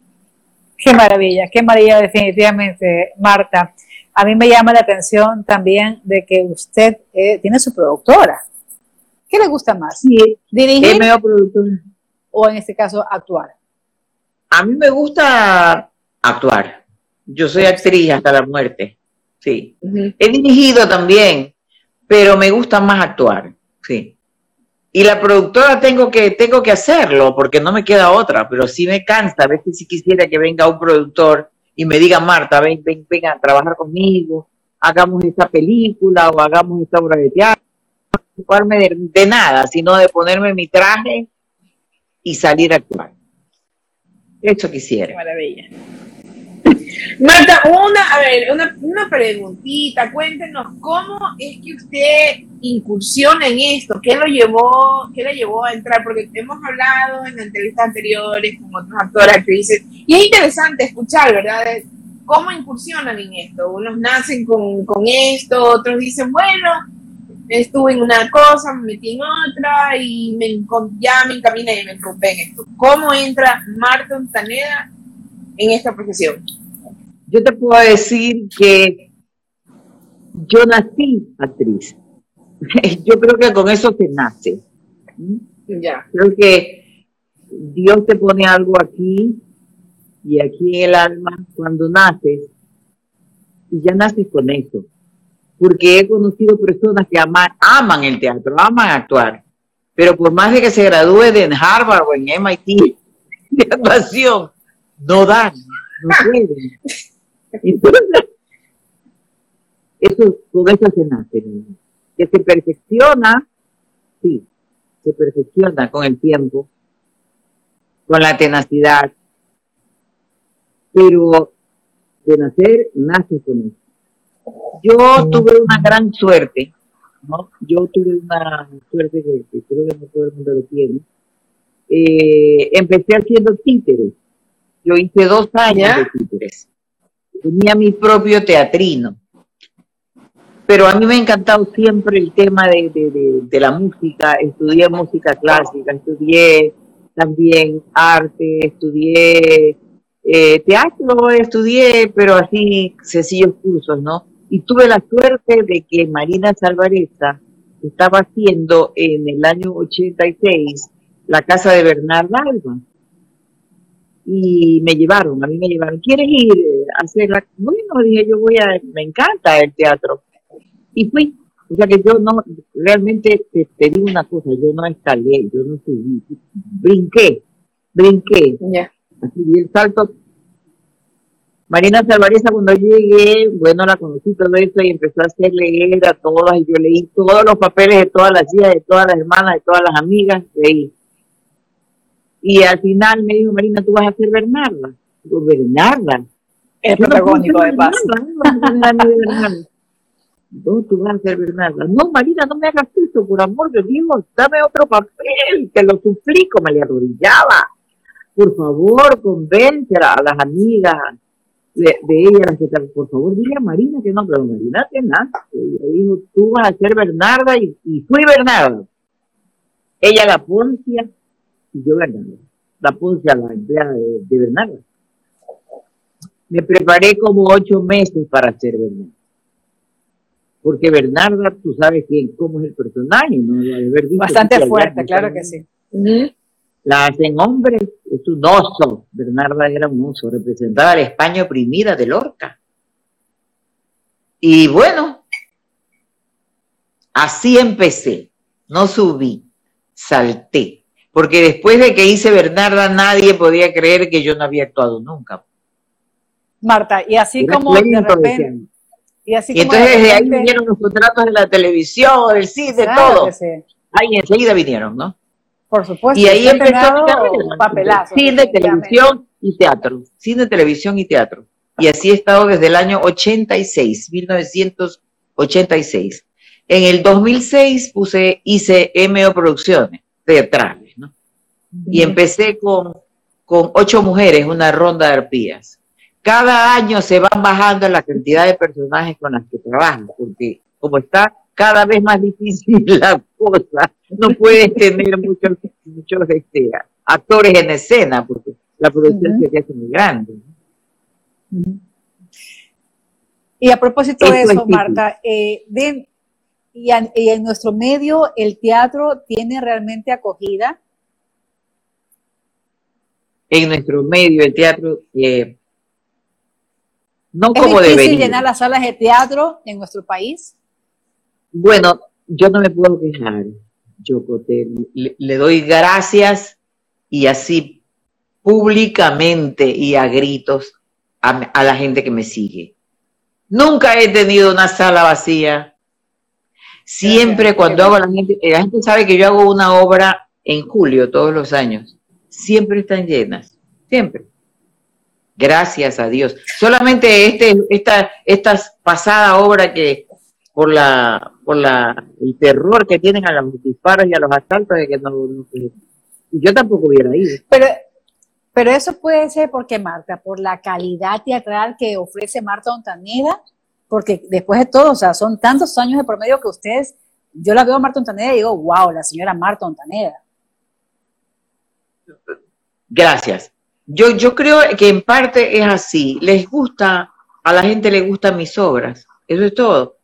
Qué maravilla, qué maravilla definitivamente, Marta. A mí me llama la atención también de que usted eh, tiene su productora. ¿Qué le gusta más? Sí, ¿Dirigir es medio productor. o en este caso actuar? A mí me gusta actuar. Yo soy actriz hasta la muerte. Sí. He dirigido también, pero me gusta más actuar. Sí. Y la productora tengo que, tengo que hacerlo porque no me queda otra, pero sí me cansa. A veces sí quisiera que venga un productor y me diga, Marta, ven, ven, ven a trabajar conmigo, hagamos esta película o hagamos esta obra de teatro. No ocuparme de, de nada, sino de ponerme mi traje y salir a actuar. Eso quisiera. maravilla. Marta, una, a ver, una, una preguntita, cuéntenos cómo es que usted incursiona en esto, qué lo llevó, qué le llevó a entrar, porque hemos hablado en entrevistas anteriores con otros actores, actrices, y es interesante escuchar, ¿verdad? Cómo incursionan en esto. Unos nacen con, con esto, otros dicen, bueno, estuve en una cosa, me metí en otra y me, ya me encaminé y me enrumpé en esto. ¿Cómo entra Marta Ontaneda en esta profesión? Yo te puedo decir que yo nací actriz. (laughs) Yo creo que con eso se nace. Ya. Creo que Dios te pone algo aquí y aquí en el alma cuando naces y ya naces con eso. Porque he conocido personas que aman, aman el teatro, aman actuar, pero por más de que se gradúe de en Harvard o en MIT (laughs) de actuación, no dan, no (laughs) pueden. Entonces, eso, con eso se nace. Que se perfecciona, sí, se perfecciona con el tiempo, con la tenacidad, pero de nacer nace con eso. Yo tuve una gran suerte, ¿no? Yo tuve una suerte que, que creo que no todo el mundo lo tiene. Eh, empecé haciendo títeres. Yo hice dos años. Tenía mi propio teatrino. Pero a mí me ha encantado siempre el tema de, de- de- de la música. Estudié música clásica, estudié también arte, estudié eh, teatro, estudié, pero así sencillos cursos, ¿no? Y tuve la suerte de que Marina Salvareza estaba haciendo en el año 86 la casa de Bernarda Alba. Y me llevaron, a mí me llevaron, ¿quieres ir a hacer la...? Bueno, dije, yo voy a, me encanta el teatro. Y fui, o sea que yo no, realmente te, digo una cosa, yo no escalé, yo no subí, brinqué, brinqué. Así, el salto. Marina Salvareza, cuando llegué, bueno, la conocí todo eso y empezó a hacer leer a todas, y yo leí todos los papeles de todas las hijas, de todas las hermanas, de todas las amigas, leí. Y al final me dijo, Marina, tú vas a ser Bernarda. Digo, Bernarda. Es protagónico de paso. No, tú vas a ser Bernarda. No, Marina, no me hagas eso, por amor de Dios, dame otro papel, te lo suplico, me le arrodillaba. Por favor, convence a las amigas de, de ella, que por favor, dile a Marina que no, pero Marina que nada. Ella dijo, tú vas a ser Bernarda y, y fui Bernarda. Ella la Poncia y yo Bernarda. La Poncia, la empleada de, de Bernarda. Me preparé como ocho meses para ser Bernarda porque Bernarda, tú sabes quién, cómo es el personaje, ¿no? Bastante fuerte, claro que sí. La hacen hombres, es un oso. Bernarda era un oso, representaba a la España oprimida de Lorca. Y bueno, así empecé, no subí, salté, porque después de que hice Bernarda nadie podía creer que yo no había actuado nunca. Marta, y así como de repente, y, entonces desde ahí vinieron los contratos de la televisión, del cine, todo. Ahí enseguida vinieron, ¿no? Por supuesto. Y ahí empezó mi papelazo. Cine, televisión y teatro. Cine, televisión y teatro. Y así he estado desde el año 86, 1986. En el 2006 puse, hice MO Producciones teatrales, ¿no? Y empecé con, con ocho mujeres, una ronda de arpías. Cada año se van bajando la cantidad de personajes con las que trabajan, porque como está cada vez más difícil (laughs) la cosa, no puedes tener muchos, muchos este, actores en escena, porque la producción se hace muy grande. Y a propósito de eso, Marta, eh, y, en nuestro medio el teatro tiene realmente acogida. En nuestro medio el teatro eh, no ¿Es como difícil llenar las salas de teatro en nuestro país? Bueno, yo no me puedo quejar, yo le, le doy gracias y así públicamente y a gritos a, la gente que me sigue. Nunca he tenido una sala vacía. Siempre cuando hago la gente, la gente sabe que yo hago una obra en julio todos los años. Siempre están llenas, siempre. Gracias a Dios. Solamente este, esta, esta pasada obra que por la, por la, el terror que tienen a los disparos y a los asaltos de que no, yo tampoco hubiera ido. Pero, pero eso puede ser porque Marta, por la calidad teatral que ofrece Marta Ontaneda, porque después de todo, o sea, son tantos años de promedio que ustedes, yo la veo a Marta Ontaneda y digo, wow, la señora Marta Ontaneda. Gracias. Yo, yo creo que en parte es así. Les gusta, a la gente le gustan mis obras. Eso es todo.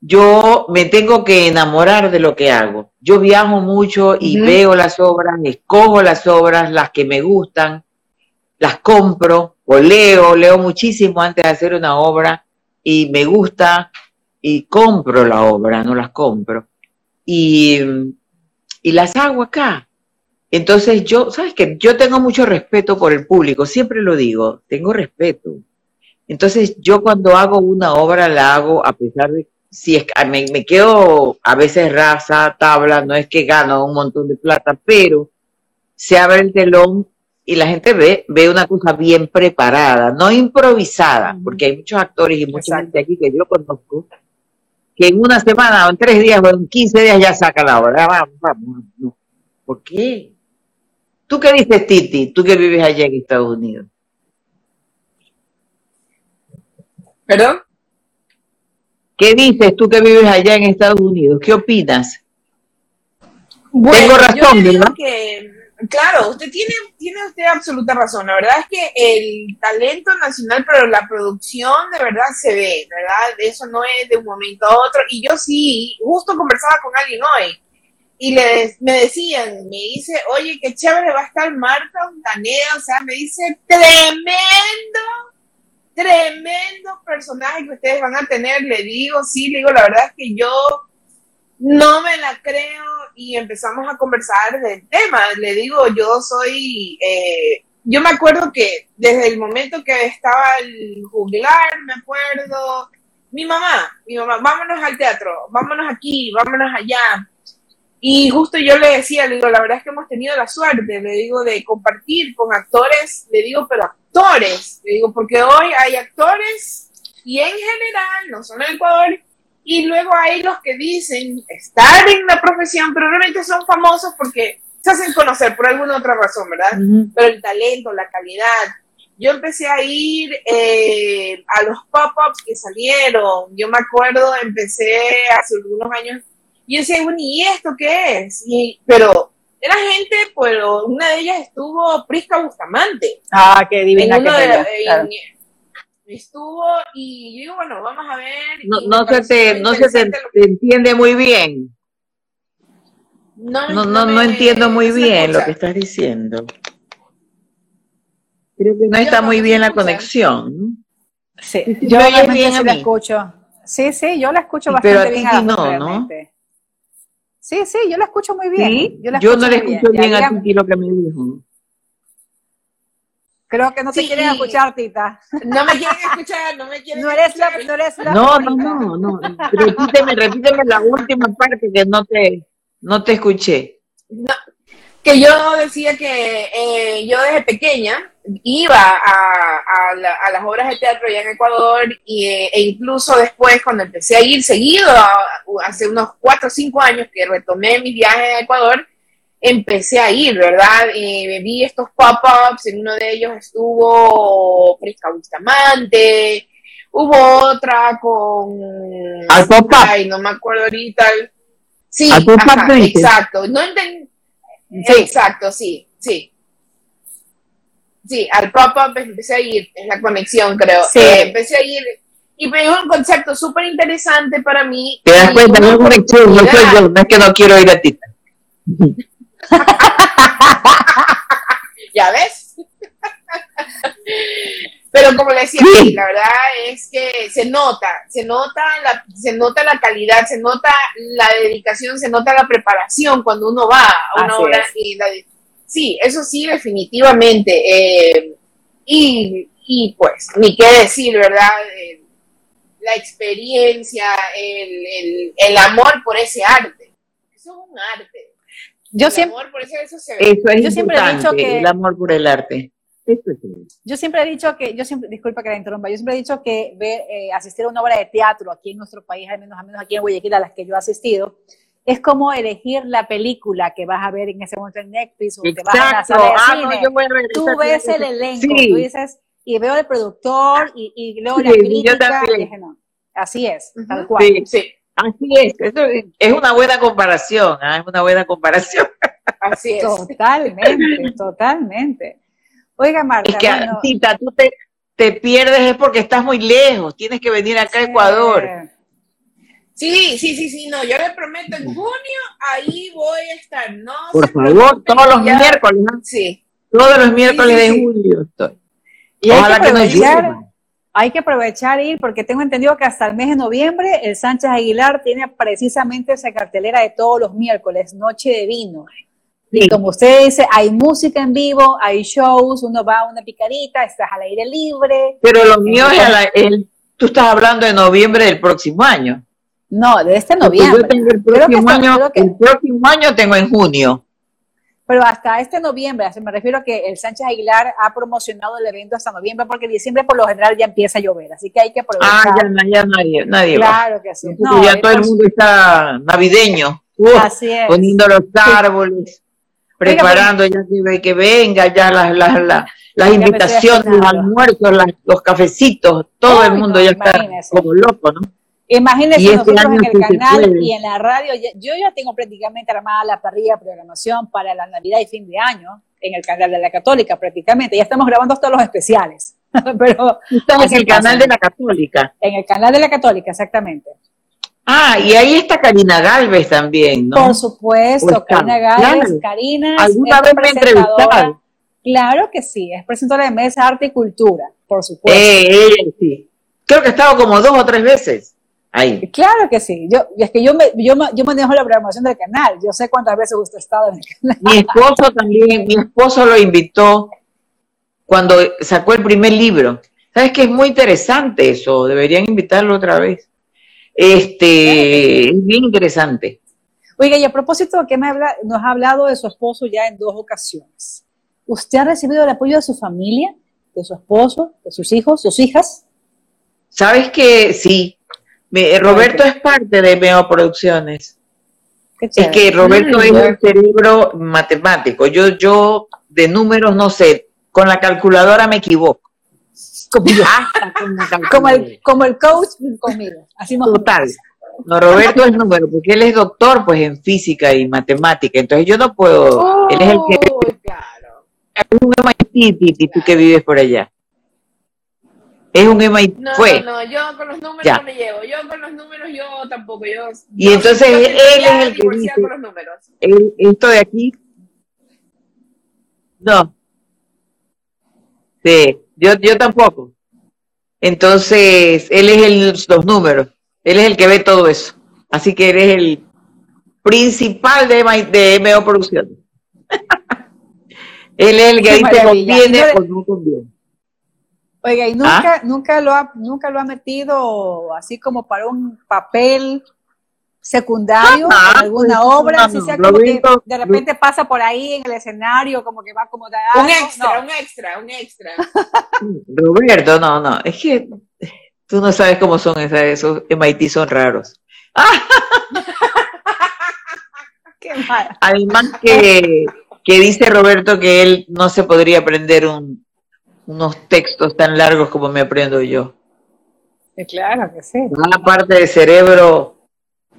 Yo me tengo que enamorar de lo que hago. Yo viajo mucho y veo las obras, escojo las obras, las que me gustan, las compro o leo, leo muchísimo antes de hacer una obra y me gusta y compro la obra, no las compro. Y, y las hago acá. Entonces yo, ¿sabes qué? Yo tengo mucho respeto por el público, siempre lo digo, tengo respeto. Entonces yo cuando hago una obra la hago a pesar de, si es, me, me quedo a veces raza, tabla, no es que gano un montón de plata, pero se abre el telón y la gente ve, ve una cosa bien preparada, no improvisada, porque hay muchos actores y mucha gente aquí que yo conozco, que en una semana o en tres días o en quince días ya saca la obra. Vamos, vamos, no. ¿Por qué? ¿Tú qué dices, Titi? Tú que vives allá en Estados Unidos. ¿Perdón? ¿Qué dices tú que vives allá en Estados Unidos? ¿Qué opinas? Tengo razón, ¿verdad? Que Claro, usted tiene, tiene usted absoluta razón. La verdad es que el talento nacional, pero la producción de verdad se ve, ¿verdad? Eso no es de un momento a otro. Y yo sí, justo conversaba con alguien hoy y le, me decían, me dice, oye, qué chévere va a estar Marta Ontaneda, o sea, me dice, tremendo, tremendo personaje que ustedes van a tener, le digo, sí, le digo, la verdad es que yo no me la creo y empezamos a conversar del tema, le digo, yo soy, eh, yo me acuerdo que desde el momento que estaba el juglar, me acuerdo, mi mamá, mi mamá, vámonos al teatro, vámonos aquí, vámonos allá, y justo yo le decía, le digo, la verdad es que hemos tenido la suerte, le digo, de compartir con actores, le digo, pero actores, le digo, porque hoy hay actores y en general, no solo en Ecuador, y luego hay los que dicen estar en la profesión, pero realmente son famosos porque se hacen conocer por alguna otra razón, ¿verdad? Pero el talento, la calidad. Yo empecé a ir eh, a los pop-ups que salieron. Yo me acuerdo, empecé hace algunos años y yo decía, bueno, ¿y esto qué es? Y, pero era gente, pero una de ellas estuvo Prisca Bustamante. Ah, qué divina que Estuvo y yo digo, bueno, vamos a ver. No, no se, te, no se te, entiende muy bien. No, no, no, no entiendo muy bien lo que estás diciendo. Creo que no está muy bien la conexión. Sí, yo bien la escucho. Sí, sí, yo la escucho bastante Pero a ti bien. no, ¿no? Sí, sí, yo la escucho muy bien. Yo, no le escucho bien, a Titi lo que me dijo. Creo que no te quieren escuchar, Tita. No me quieren escuchar, no me quieren no eres La, no eres la No, no, no, no. Repíteme, repíteme la última parte que no te, no te escuché. No, que yo decía que eh, yo desde pequeña iba a, a, las obras de teatro allá en Ecuador y, eh, e incluso después cuando empecé a ir seguido, hace unos cuatro o cinco años que retomé mi viaje a Ecuador, empecé a ir, ¿verdad? Y vi estos pop-ups, en uno de ellos estuvo Fresca Bustamante, hubo otra con... Al Ay, no me acuerdo ahorita. Sí, exacto. No entendí Exacto, sí, sí. Sí, al pop-up empecé a ir, es la conexión, creo. Sí. Eh, empecé a ir y me dio un concepto súper interesante para mí. Te das cuenta, no es conexión, no soy yo, no es que no quiero ir a ti. (laughs) ¿Ya ves? Pero como le decía, la verdad es que se nota, se nota, la, se nota la calidad, se nota la dedicación, se nota la preparación cuando uno va a una hora. Y sí, eso sí, definitivamente. Eh, y, y, pues, ni qué decir, ¿verdad? Eh, la experiencia, el, el, amor por ese arte. Eso es un arte. Yo siempre, amor por eso, eso se ve. Eso es yo siempre he dicho que el amor por el arte. Yo siempre he dicho que, yo siempre, disculpa que la interrumpa, yo siempre he dicho que ver, eh, asistir a una obra de teatro aquí en nuestro país, al menos, al menos aquí en Guayaquil, a las que yo he asistido, es como elegir la película que vas a ver en ese momento en Netflix o que vas a la sala de ah, cine. tú ves el elenco, tú dices, y veo el productor y, y luego la crítica. Y dije, no, así es, tal cual. Sí, Así es, eso es una buena comparación, ¿ah? es una buena comparación. Así es. Totalmente, totalmente. Oiga, Marta. Es que, Tita, tú te, te, pierdes es porque estás muy lejos. Tienes que venir acá a Ecuador. Sí, sí, sí, sí, no, yo le prometo, en junio ahí voy a estar, ¿no? Por favor, todos los miércoles, ¿no? Sí. Todos los miércoles de julio estoy. Y hay que, aprovechar, hay que aprovechar ir, porque tengo entendido que hasta el mes de noviembre el Sánchez Aguilar tiene precisamente esa cartelera de todos los miércoles, Noche de Vino. Y como usted dice, hay música en vivo, hay shows, uno va a una picadita, estás al aire libre. Pero lo mío es, el, tú estás hablando de noviembre del próximo año. No, de este noviembre. Yo tengo el próximo, año, el próximo año tengo en junio. Pero hasta este noviembre, me refiero a que el Sánchez Aguilar ha promocionado el evento hasta noviembre, porque en diciembre por lo general ya empieza a llover, así que hay que aprovechar. Ah, ya, ya nadie, nadie Claro que sí. ya todo el mundo está navideño, así es. poniendo los árboles preparando ya que, que venga, ya las, las, las, invitaciones, los almuerzos, los cafecitos, todo el mundo ya está como loco, ¿no? Imagínense Y este nosotros en el canal y en la radio. Yo ya tengo prácticamente armada la parrilla de programación para la Navidad y fin de año en el canal de la Católica, prácticamente. Ya estamos grabando hasta los especiales. (laughs) Pero en el canal de la Católica. en el canal de la Católica, exactamente. Ah, y ahí está Karina Galvez también, ¿no? Por supuesto, Pues, Karina claro. Karina Alguna vez me entrevistado. Claro que sí, es presentadora de Mesa Arte y Cultura, por supuesto. Eh, ella sí. Creo que ha estado como dos o tres veces ahí. Claro que sí. Yo, y es que yo, me, yo, yo manejo la programación del canal. Yo sé cuántas veces usted ha estado en el canal. Mi esposo también, mi esposo lo invitó cuando sacó el primer libro. ¿Sabes que es muy interesante eso? Deberían invitarlo otra vez. Este, es bien interesante. Oiga, y a propósito, que me habla, nos ha hablado de su esposo ya en dos ocasiones. ¿Usted ha recibido el apoyo de su familia, de su esposo, de sus hijos, sus hijas? ¿Sabes que Sí. Me- Roberto es parte de Meo Producciones. Es que Roberto Mm, es el cerebro matemático. Yo, yo de números no sé, con la calculadora me equivoco. Como, yo. Calculadora. el, como el coach conmigo. Así más Total. No, Roberto es número, porque él es doctor pues en física y matemática, entonces yo no puedo, él es el que claro. es un MIT, Titi, tú que vives por allá. Es un MIT, No, fue. no, no, yo con los números Ya. no me llevo. Yo con los números yo tampoco. Yo, Y yo entonces él es el que divorciada dice- con los números. El- esto de aquí, no. Sí, yo, yo tampoco. Entonces, él es el, los números, él es el que ve todo eso. Así que él es el principal de, de MO Producciones. (laughs) él es el que ahí te conviene o no conviene. Oiga, ¿y nunca, nunca, lo ha, nunca lo ha metido así como para un papel secundario Ah, en alguna pues, obra? no, así no, sea como que de repente pasa por ahí en el escenario, como que va a acomodar Un extra, No. un extra, un extra. (laughs) Roberto, no, no, es que tú no sabes cómo son esas, esos MIT son raros. (laughs) Qué mal. Además que, que dice Roberto que él no se podría aprender un- unos textos tan largos como me aprendo yo. Claro que sí. Una parte del cerebro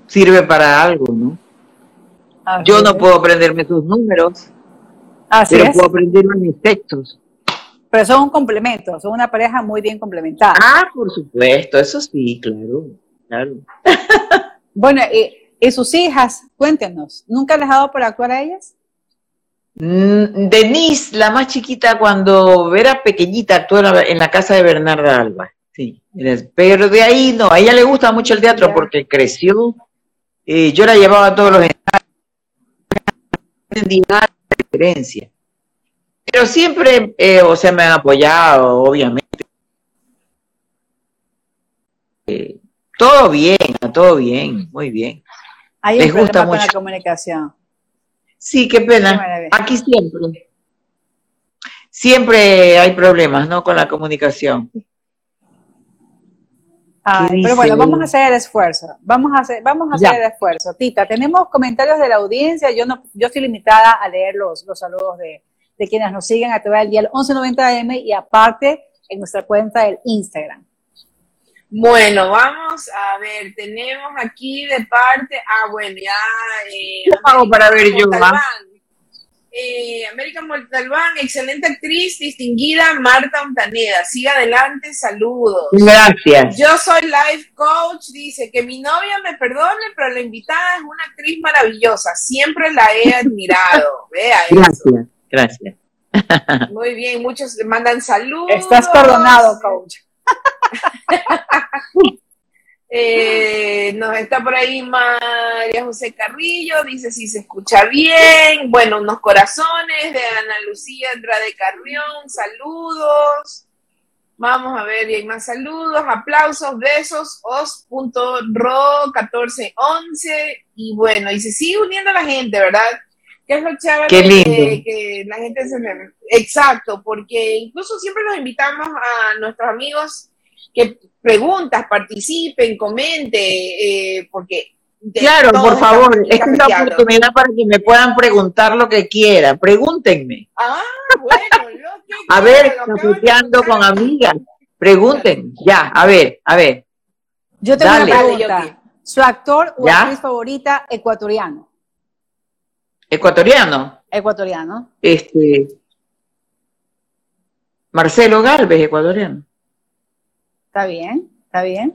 sirve para algo, ¿no? Así Yo no es. puedo aprenderme sus números, Así pero es. puedo aprenderme mis textos. Pero son un complemento, son una pareja muy bien complementada. Ah, por supuesto, eso sí, claro, claro. (laughs) Bueno, y, y sus hijas, cuéntenos, ¿nunca les ha dado por actuar a ellas? Mm, Denise, la más chiquita, cuando era pequeñita, actuó en la, en la casa de Bernarda Alba. Sí, pero de ahí no, a ella le gusta mucho el teatro porque creció. Eh, yo la llevaba a todos los ensayos, entendía nada de diferencia. Pero siempre, eh, o sea, me han apoyado, obviamente. Eh, todo bien, todo bien, muy bien. Hay Les un gusta con la mucho. comunicación. Sí, qué pena. Aquí siempre. Siempre hay problemas, ¿no? Con la comunicación. Ay, dice pero bueno, vamos a hacer el esfuerzo. Vamos a hacer, vamos a Ya. hacer el esfuerzo. Tita, tenemos comentarios de la audiencia. Yo no, yo estoy limitada a leer los, los saludos de, de quienes nos siguen a través del día 1190M y aparte en nuestra cuenta del Instagram. Bueno, vamos a ver, tenemos aquí de parte, ah, bueno, ya. Eh, ¿Qué hago para ver yo? Eh, América Montalbán, excelente actriz, distinguida Marta Ontaneda. Siga adelante, saludos. Gracias. Yo soy life coach, dice que mi novia me perdone, pero la invitada es una actriz maravillosa. Siempre la he (laughs) admirado. Vea eso. Gracias. Gracias. (laughs) Muy bien, muchos le mandan saludos. Estás perdonado, coach. (laughs) Eh, nos está por ahí María José Carrillo, dice si se escucha bien. Bueno, unos corazones de Ana Lucía Andrade Carrión, saludos. Vamos a ver, y hay más saludos, aplausos, besos, os.ro1411. Y bueno, y se sigue uniendo la gente, ¿verdad? Que es lo chévere Qué lindo. Que, que la gente se me... Exacto, porque incluso siempre nos invitamos a nuestros amigos que preguntas, participen, comente, eh, porque... Claro, por favor, esta es la cafeteando. oportunidad para que me puedan preguntar lo que quieran. Pregúntenme. Ah, bueno, yo qué (laughs) A quiero, ver, lo cafeteando con amigas. Pregunten. Ya, a ver, a ver. Yo tengo Dale. una pregunta. ¿Su actor o ¿Ya? actriz favorita ecuatoriano? Ecuatoriano. Ecuatoriano. Este. Marcelo Galvez, ecuatoriano. Está bien, está bien.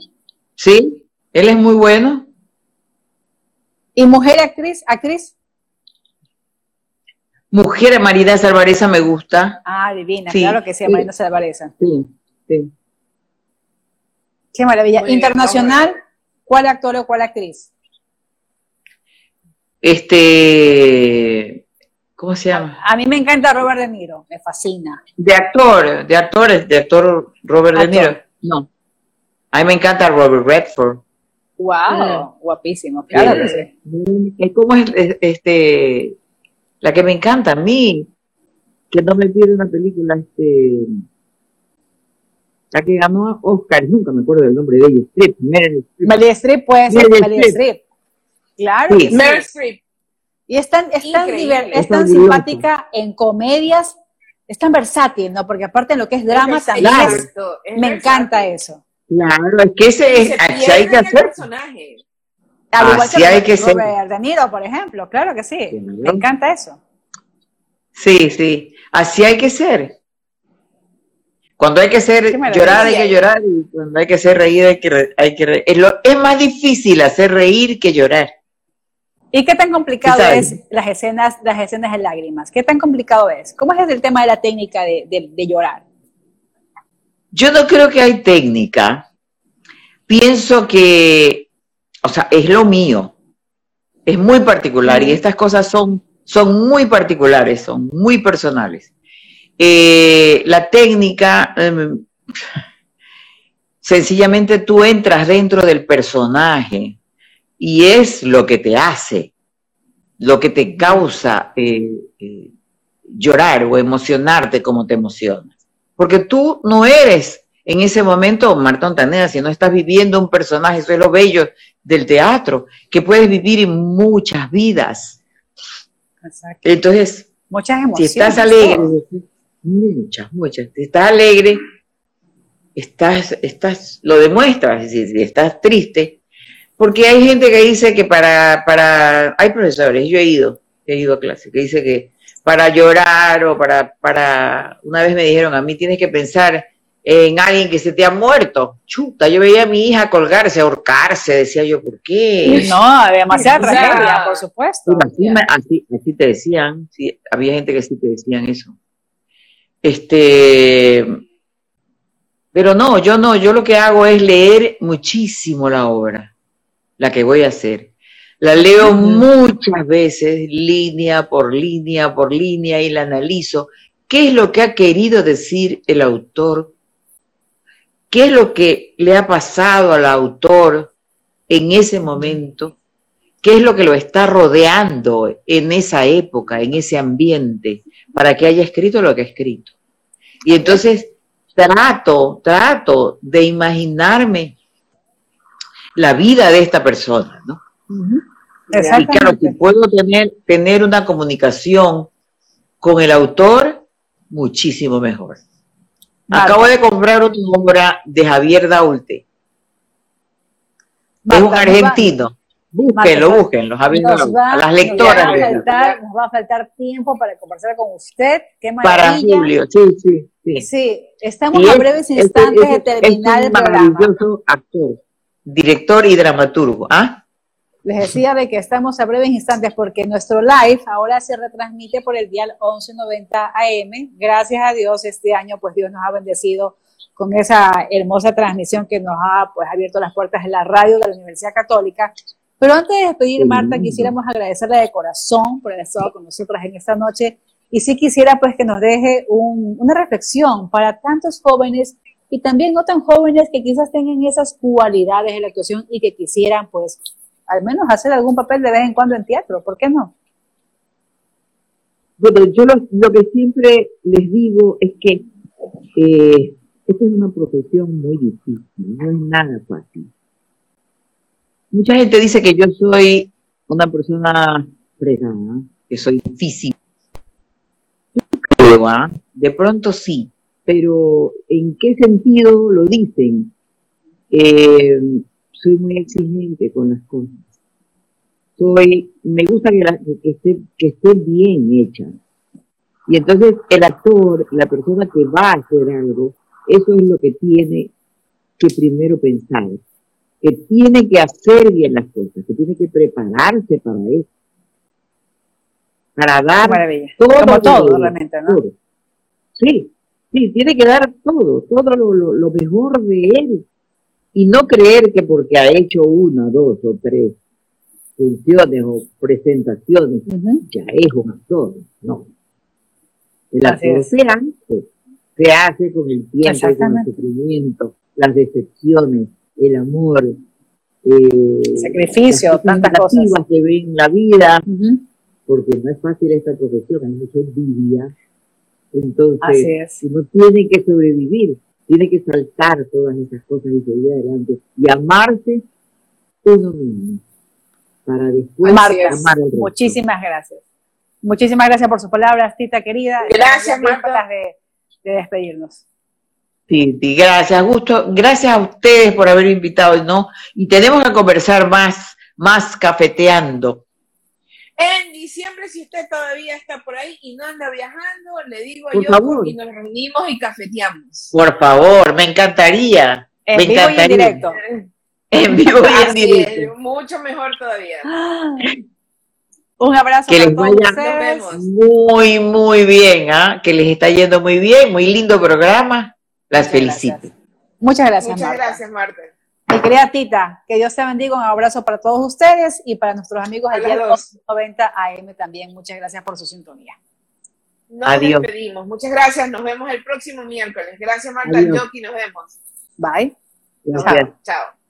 Sí, él es muy bueno. ¿Y mujer actriz? ¿Actriz? Mujer Marina Salvareza me gusta. Ah, divina, Sí, claro que sí, sí. Marina Salvareza. Sí, sí. Qué maravilla. Muy bien, Internacional, ¿cuál actor o cuál actriz? Este. ¿Cómo se llama? A mí me encanta Robert De Niro, me fascina. De actor, de actores, de actor Robert De Niro. Actor. No. A mí me encanta Robert Redford. Wow, guapísimo, claro que sí. ¿Cómo es eh, este la que me encanta a mí? Que no me pierde una película, este la que ganó Oscar, nunca me acuerdo del nombre de ella, Streep, Meryl Streep. Meryl Streep puede ser Meryl Streep. Claro Sí. que sí. Meryl Streep. Y es tan, es tan, es Es tan simpática en comedias, es tan versátil, ¿no? Porque aparte en lo que es drama Es también es- me encanta eso. Claro, es que ese es, así hay que en hacer. personaje. Al igual Así que hay que ser. De Niro, por ejemplo, claro que sí. Me encanta eso. Sí, sí, así hay que ser. Cuando hay que ser llorar hay que llorar y cuando hay que ser reír hay que re- hay que re- es, lo- es más difícil hacer reír que llorar. ¿Y qué tan complicado es las escenas, las escenas de lágrimas? ¿Qué tan complicado es? ¿Cómo es el tema de la técnica de, de- de llorar? Yo no creo que hay técnica. Pienso que, o sea, es lo mío. Es muy particular y estas cosas son, son muy particulares, son muy personales. Eh, la técnica, em, (laughs) sencillamente tú entras dentro del personaje y es lo que te hace, lo que te causa eh, eh, llorar o emocionarte como te emocionas. Porque tú no eres en ese momento Marta Ontaneda, si no estás viviendo un personaje, eso es lo bello del teatro, que puedes vivir en muchas vidas. Entonces, Muchas si emociones. estás alegre, muchas, muchas, si estás alegre, estás, estás, lo demuestras, si, si estás triste, porque hay gente que dice que para, para, hay profesores, yo he ido, he ido a clase, que dice que para llorar o para, para, una vez me dijeron a mí tienes que pensar en alguien que se te ha muerto. Chuta, yo veía a mi hija colgarse, ahorcarse, decía yo, ¿por qué? No, demasiada O sea, tragedia, por supuesto. Pero así, me- así- así te decían, sí, había gente que sí te decían eso. Este, pero no, yo no, yo lo que hago es leer muchísimo la obra, la que voy a hacer. La leo muchas veces, línea por línea por línea, y la analizo. ¿Qué es lo que ha querido decir el autor? ¿Qué es lo que le ha pasado al autor en ese momento? qué es lo que lo está rodeando en esa época, en ese ambiente, para que haya escrito lo que ha escrito. Y entonces trato, trato de imaginarme la vida de esta persona, ¿no? Y claro, Exactamente. puedo tener, tener una comunicación con el autor, muchísimo mejor. Acabo de comprar otra obra de Javier Daulte. Marta, es un nos va- argentino. Búsquenlo, Marta, búsquenlo, Javier Nos Daulte. va, A las nos lectoras. va a les digo. faltar, nos va a faltar tiempo para conversar con usted. Qué Para. Julio, sí, sí, sí. Sí, estamos Y a es- breves es- instantes es- de es terminar un el programa. maravilloso actor, director y dramaturgo. ¿Ah? Les decía de que estamos a breves instantes porque nuestro live ahora se retransmite por el dial 1190 AM. Gracias a Dios este año pues Dios nos ha bendecido con esa hermosa transmisión que nos ha pues abierto las puertas en la radio de la Universidad Católica. Pero antes de despedir, Marta, quisiéramos agradecerle de corazón por haber estado con nosotras en esta noche y sí quisiera pues que nos deje un- una reflexión para tantos jóvenes y también no tan jóvenes que quizás tengan esas cualidades de la actuación y que quisieran pues al menos hacer algún papel de vez en cuando en teatro, ¿por qué no? Bueno, yo lo, que siempre les digo es que eh, esta es una profesión muy difícil, no es nada fácil. Mucha gente dice que yo soy una persona fregada, que soy difícil. ¿ah? De pronto sí, pero ¿en qué sentido lo dicen? Eh, soy muy exigente con las cosas. Soy, me gusta que, que, esté, que esté bien hecha. Y entonces el actor, la persona que va a hacer algo, eso es lo que tiene que primero pensar, que tiene que hacer bien las cosas, que tiene que prepararse para eso. Para dar todo. Como todo, realmente, ¿no? Sí, sí, tiene que dar todo, todo lo, mejor de él. Y no creer que porque ha hecho una, dos o tres funciones o presentaciones, ya es un actor. No. El actor se hace, se hace con el tiempo, con el sufrimiento, las decepciones, el amor, eh, sacrificio, tantas cosas que ven en la vida, porque no es fácil esta profesión, hay mucha envidia. Entonces, uno tiene que sobrevivir, tiene que saltar todas esas cosas y seguir adelante y amarse uno mismo para después amar al Muchísimas gracias. Muchísimas gracias por sus palabras, Tita querida. Gracias, Marta. De, de despedirnos. Sí, sí, gracias, Gusto. Gracias a ustedes por haber invitado, ¿no? Y tenemos que conversar más, más cafeteando. En diciembre, si usted todavía está por ahí y no anda viajando, le digo yo y nos reunimos y cafeteamos. Por favor, me encantaría. En me vivo encantaría. Y en directo. (laughs) En vivo y en directo. mucho mejor todavía. (gasps) Un abrazo que les vaya muy, muy bien, ¿ah? que les está yendo muy bien, muy lindo programa. Las felicito. Muchas gracias. Muchas gracias, Marta. Mi querida Tita, que Dios te bendiga, un abrazo para todos ustedes y para nuestros amigos de 90 AM también. Muchas gracias por su sintonía. Nos Adiós. despedimos. Muchas gracias. Nos vemos el próximo miércoles. Gracias, Marta. Yoki, nos vemos. Bye. Gracias. Chao.